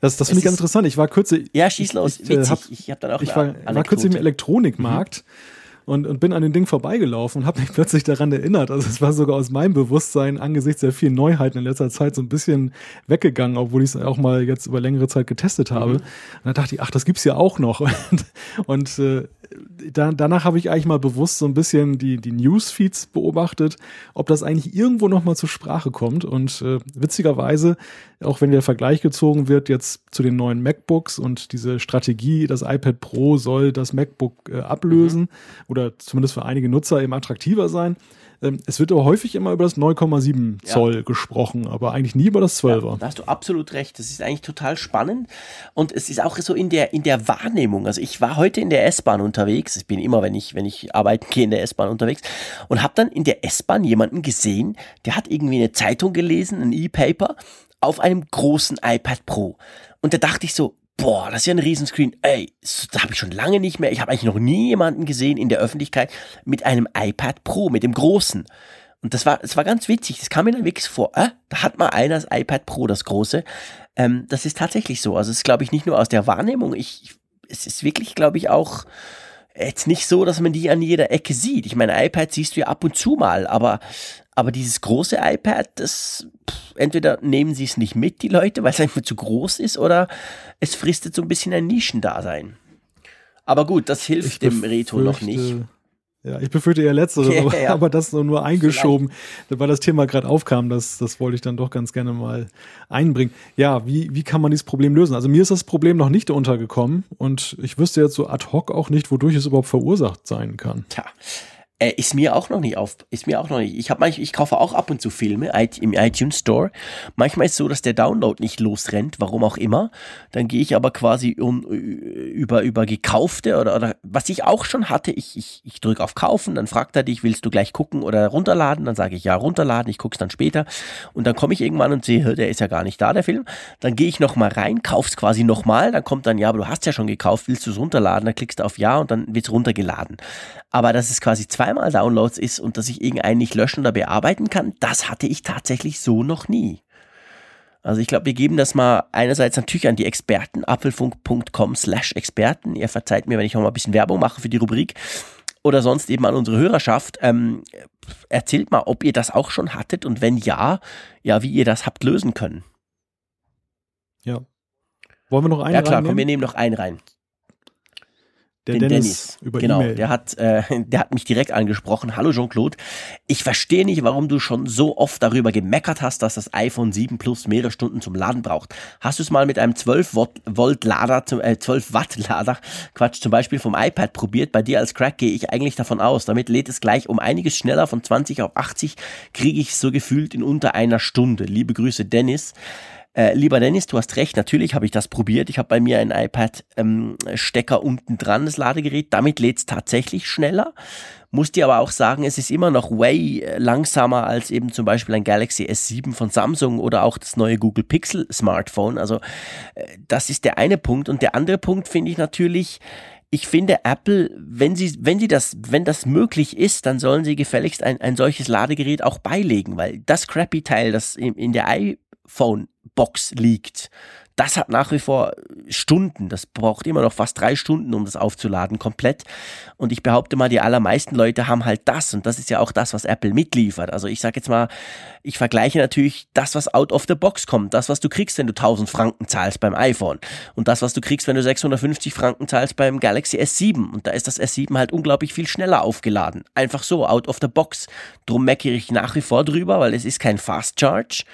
Das, das finde ich ganz interessant. Ich war kürzlich. Ja, schieß los. Ich, ich, hab, ich hab dann auch. Ich war, war kürzlich im Elektronikmarkt. Mhm und, und bin an dem Ding vorbeigelaufen und habe mich plötzlich daran erinnert. Also es war sogar aus meinem Bewusstsein angesichts der vielen Neuheiten in letzter Zeit so ein bisschen weggegangen, obwohl ich es auch mal jetzt über längere Zeit getestet habe. Mhm. Und dann dachte ich, ach, das gibt's ja auch noch. Und, und äh, da, danach habe ich eigentlich mal bewusst so ein bisschen die, die Newsfeeds beobachtet, ob das eigentlich irgendwo noch mal zur Sprache kommt. Und äh, witzigerweise, auch wenn der Vergleich gezogen wird jetzt zu den neuen MacBooks und diese Strategie, das iPad Pro soll das MacBook äh, ablösen mhm. oder zumindest für einige Nutzer eben attraktiver sein, es wird aber häufig immer über das 9,7 ja. Zoll gesprochen, aber eigentlich nie über das 12er. Ja, da hast du absolut recht. Das ist eigentlich total spannend. Und es ist auch so in der, in der Wahrnehmung. Also ich war heute in der S-Bahn unterwegs. Ich bin immer, wenn ich, wenn ich arbeiten gehe, in der S-Bahn unterwegs und habe dann in der S-Bahn jemanden gesehen, der hat irgendwie eine Zeitung gelesen, ein E-Paper, auf einem großen iPad Pro. Und da dachte ich so, boah, das ist ja ein Riesenscreen. Ey, das habe ich schon lange nicht mehr. Ich habe eigentlich noch nie jemanden gesehen in der Öffentlichkeit mit einem iPad Pro, mit dem großen. Und das war, das war ganz witzig. Das kam mir dann wirklich vor. Äh, da hat mal einer das iPad Pro, das große. Ähm, das ist tatsächlich so. Also es ist, glaube ich, nicht nur aus der Wahrnehmung. Ich, es ist wirklich, glaube ich, auch jetzt nicht so, dass man die an jeder Ecke sieht. Ich meine, iPad siehst du ja ab und zu mal, aber, aber dieses große iPad, das pff, entweder nehmen sie es nicht mit, die Leute, weil es einfach zu groß ist, oder es fristet so ein bisschen ein Nischendasein. Aber gut, das hilft dem Reto noch nicht. Ja, ich befürchte eher letzteres, ja, aber, ja. aber das nur, nur eingeschoben, Vielleicht. weil das Thema gerade aufkam, das, das wollte ich dann doch ganz gerne mal einbringen. Ja, wie, wie kann man dieses Problem lösen? Also mir ist das Problem noch nicht untergekommen und ich wüsste jetzt so ad hoc auch nicht, wodurch es überhaupt verursacht sein kann. Tja, äh, ist mir auch noch nicht auf, ist mir auch noch nicht. Ich habe manchmal, ich kaufe auch ab und zu Filme im iTunes Store. Manchmal ist es so, dass der Download nicht losrennt, warum auch immer. Dann gehe ich aber quasi um, über, über gekaufte oder, oder was ich auch schon hatte. Ich, ich, ich drücke auf Kaufen, dann fragt er dich, willst du gleich gucken oder runterladen? Dann sage ich ja, runterladen, ich gucke es dann später. Und dann komme ich irgendwann und sehe, der ist ja gar nicht da, der Film. Dann gehe ich nochmal rein, kauf's quasi nochmal, dann kommt dann, ja, aber du hast ja schon gekauft, willst du es runterladen? Dann klickst du auf Ja und dann wird's runtergeladen. Aber dass es quasi zweimal Downloads ist und dass ich irgendeinen nicht löschen oder bearbeiten kann, das hatte ich tatsächlich so noch nie. Also ich glaube, wir geben das mal einerseits natürlich an die Experten, apfelfunk.com slash Experten. Ihr verzeiht mir, wenn ich noch mal ein bisschen Werbung mache für die Rubrik. Oder sonst eben an unsere Hörerschaft. Ähm, erzählt mal, ob ihr das auch schon hattet und wenn ja, ja, wie ihr das habt lösen können. Ja. Wollen wir noch einen Ja klar, komm, wir nehmen noch einen rein. Der den Dennis, Dennis. über genau, e der hat, äh, der hat mich direkt angesprochen. Hallo Jean-Claude, ich verstehe nicht, warum du schon so oft darüber gemeckert hast, dass das iPhone 7 Plus mehrere Stunden zum Laden braucht. Hast du es mal mit einem 12 Volt Lader, äh, 12 Watt Lader, Quatsch, zum Beispiel vom iPad probiert? Bei dir als Crack gehe ich eigentlich davon aus. Damit lädt es gleich um einiges schneller von 20 auf 80, kriege ich so gefühlt in unter einer Stunde. Liebe Grüße, Dennis. Äh, lieber Dennis, du hast recht, natürlich habe ich das probiert. Ich habe bei mir ein iPad-Stecker ähm, unten dran, das Ladegerät. Damit lädt es tatsächlich schneller. Muss dir aber auch sagen, es ist immer noch way äh, langsamer als eben zum Beispiel ein Galaxy S7 von Samsung oder auch das neue Google Pixel Smartphone. Also äh, das ist der eine Punkt. Und der andere Punkt finde ich natürlich, ich finde Apple, wenn sie, wenn sie das, wenn das möglich ist, dann sollen sie gefälligst ein, ein solches Ladegerät auch beilegen, weil das crappy Teil, das in, in der iPhone Box liegt, das hat nach wie vor Stunden. Das braucht immer noch fast drei Stunden, um das aufzuladen, komplett. Und ich behaupte mal, die allermeisten Leute haben halt das. Und das ist ja auch das, was Apple mitliefert. Also ich sage jetzt mal, ich vergleiche natürlich das, was out of the box kommt. Das, was du kriegst, wenn du 1000 Franken zahlst beim iPhone. Und das, was du kriegst, wenn du 650 Franken zahlst beim Galaxy S7. Und da ist das S7 halt unglaublich viel schneller aufgeladen. Einfach so, out of the box. Drum meckere ich nach wie vor drüber, weil es ist kein Fast Charge.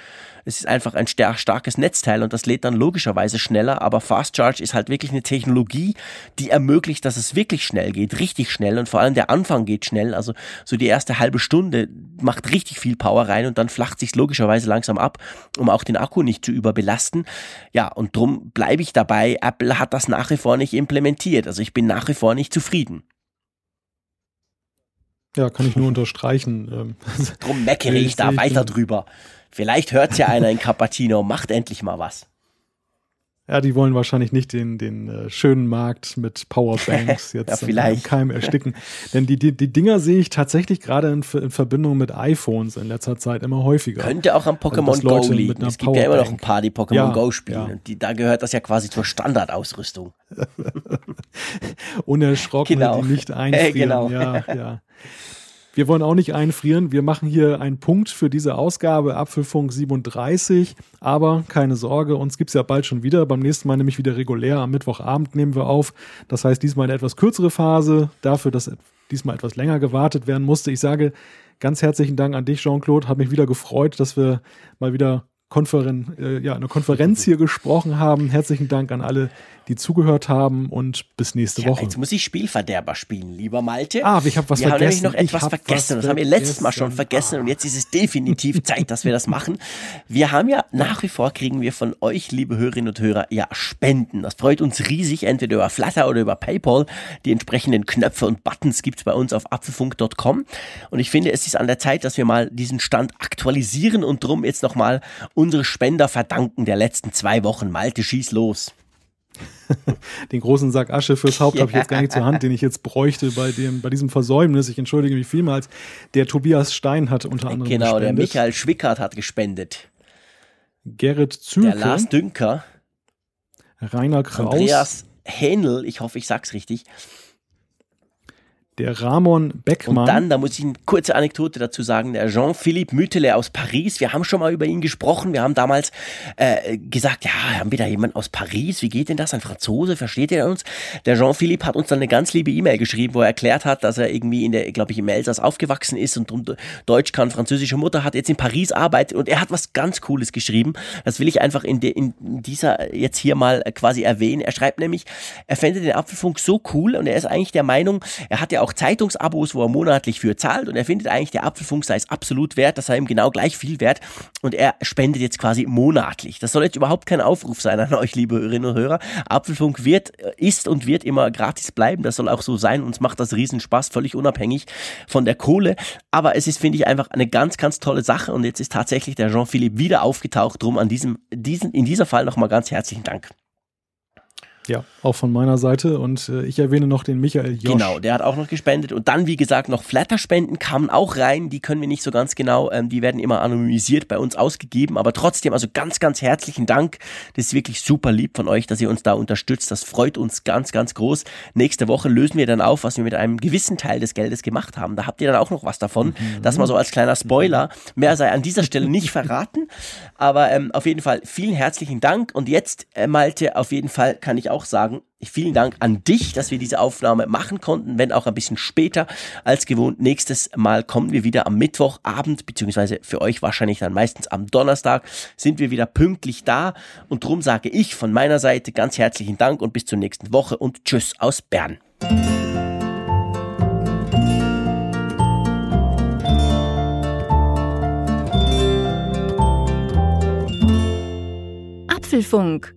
Es ist einfach ein starkes Netzteil und das lädt dann logischerweise schneller, aber Fast Charge ist halt wirklich eine Technologie, die ermöglicht, dass es wirklich schnell geht, richtig schnell und vor allem der Anfang geht schnell, also so die erste halbe Stunde macht richtig viel Power rein und dann flacht sich logischerweise langsam ab, um auch den Akku nicht zu überbelasten. Ja, und drum bleibe ich dabei, Apple hat das nach wie vor nicht implementiert, also ich bin nach wie vor nicht zufrieden. Ja, kann ich nur unterstreichen. Ähm, drum meckere ich da weiter drüber. Vielleicht hört ja einer in Cappuccino, macht endlich mal was. Ja, die wollen wahrscheinlich nicht den, den äh, schönen Markt mit Powerbanks jetzt ja, im Keim ersticken. Denn die, die, die Dinger sehe ich tatsächlich gerade in, in, Verbindung mit iPhones in letzter Zeit immer häufiger. Könnte auch am Pokémon also, Go liegen. Es gibt Powerbank. ja immer noch ein paar, die Pokémon ja, Go spielen. Ja. Und die, da gehört das ja quasi zur Standardausrüstung. Unerschrocken, genau. die nicht einfrieren. Äh, genau. Ja, ja. Wir wollen auch nicht einfrieren. Wir machen hier einen Punkt für diese Ausgabe Apfelfunk 37. Aber keine Sorge, uns gibt's ja bald schon wieder. Beim nächsten Mal nämlich wieder regulär. Am Mittwochabend nehmen wir auf. Das heißt, diesmal eine etwas kürzere Phase. Dafür, dass diesmal etwas länger gewartet werden musste. Ich sage ganz herzlichen Dank an dich, Jean-Claude. Hat mich wieder gefreut, dass wir mal wieder Konferen äh, ja, eine Konferenz hier gesprochen haben. Herzlichen Dank an alle, die zugehört haben und bis nächste ja, Woche. Jetzt muss ich Spielverderber spielen, lieber Malte. Ah, ich habe was wir vergessen. Wir haben nämlich noch etwas vergessen. Das haben wir letztes Mal schon vergessen ah. und jetzt ist es definitiv Zeit, dass wir das machen. Wir haben ja nach wie vor kriegen wir von euch, liebe Hörerinnen und Hörer, ja Spenden. Das freut uns riesig, entweder über Flutter oder über PayPal. Die entsprechenden Knöpfe und Buttons gibt's bei uns auf apfelfunk.com. Und ich finde, es ist an der Zeit, dass wir mal diesen Stand aktualisieren und drum jetzt nochmal unsere Spender verdanken der letzten zwei Wochen. Malte, schieß los. den großen Sack Asche fürs Haupt habe ich jetzt gar nicht zur Hand, den ich jetzt bräuchte bei dem, bei diesem Versäumnis. Ich entschuldige mich vielmals. Der Tobias Stein hat unter anderem Genau, gespendet. der Michael Schwickert hat gespendet. Gerrit Zülke. Der Lars Dünker. Rainer Kraus. Andreas Hähnel, ich hoffe, ich sag's richtig der Ramon Beckmann. Und dann, da muss ich eine kurze Anekdote dazu sagen, der Jean-Philippe Mütele aus Paris. Wir haben schon mal über ihn gesprochen. Wir haben damals äh, gesagt, ja, haben wir da jemanden aus Paris? Wie geht denn das? Ein Franzose, versteht er uns? Der Jean-Philippe hat uns dann eine ganz liebe E-Mail geschrieben, wo er erklärt hat, dass er irgendwie in der, glaube ich, im Elsass aufgewachsen ist und Deutsch kann, französische Mutter hat, jetzt in Paris arbeitet und er hat was ganz Cooles geschrieben. Das will ich einfach in, de, in dieser jetzt hier mal quasi erwähnen. Er schreibt nämlich, er fände den Apfelfunk so cool und er ist eigentlich der Meinung, er hat ja auch auch Zeitungsabos, wo er monatlich für zahlt und er findet eigentlich, der Apfelfunk sei es absolut wert, das sei ihm genau gleich viel wert und er spendet jetzt quasi monatlich. Das soll jetzt überhaupt kein Aufruf sein an euch, liebe Hörerinnen und Hörer. Apfelfunk wird, ist und wird immer gratis bleiben, das soll auch so sein. Uns macht das Riesenspaß, völlig unabhängig von der Kohle. Aber es ist, finde ich, einfach eine ganz, ganz tolle Sache und jetzt ist tatsächlich der Jean-Philippe wieder aufgetaucht. Drum an diesem, diesen, in dieser Fall nochmal ganz herzlichen Dank. Ja, auch von meiner Seite. Und äh, ich erwähne noch den Michael Josch. Genau, der hat auch noch gespendet. Und dann, wie gesagt, noch Flatter-Spenden kamen auch rein. Die können wir nicht so ganz genau, ähm, die werden immer anonymisiert bei uns ausgegeben. Aber trotzdem, also ganz, ganz herzlichen Dank. Das ist wirklich super lieb von euch, dass ihr uns da unterstützt. Das freut uns ganz, ganz groß. Nächste Woche lösen wir dann auf, was wir mit einem gewissen Teil des Geldes gemacht haben. Da habt ihr dann auch noch was davon. Mhm. Das mal so als kleiner Spoiler. Mehr sei an dieser Stelle nicht verraten. Aber ähm, auf jeden Fall vielen herzlichen Dank. Und jetzt, äh, Malte, auf jeden Fall kann ich auch auch sagen, vielen Dank an dich, dass wir diese Aufnahme machen konnten, wenn auch ein bisschen später als gewohnt. Nächstes Mal kommen wir wieder am Mittwochabend, beziehungsweise für euch wahrscheinlich dann meistens am Donnerstag, sind wir wieder pünktlich da. Und drum sage ich von meiner Seite ganz herzlichen Dank und bis zur nächsten Woche und Tschüss aus Bern. Apfelfunk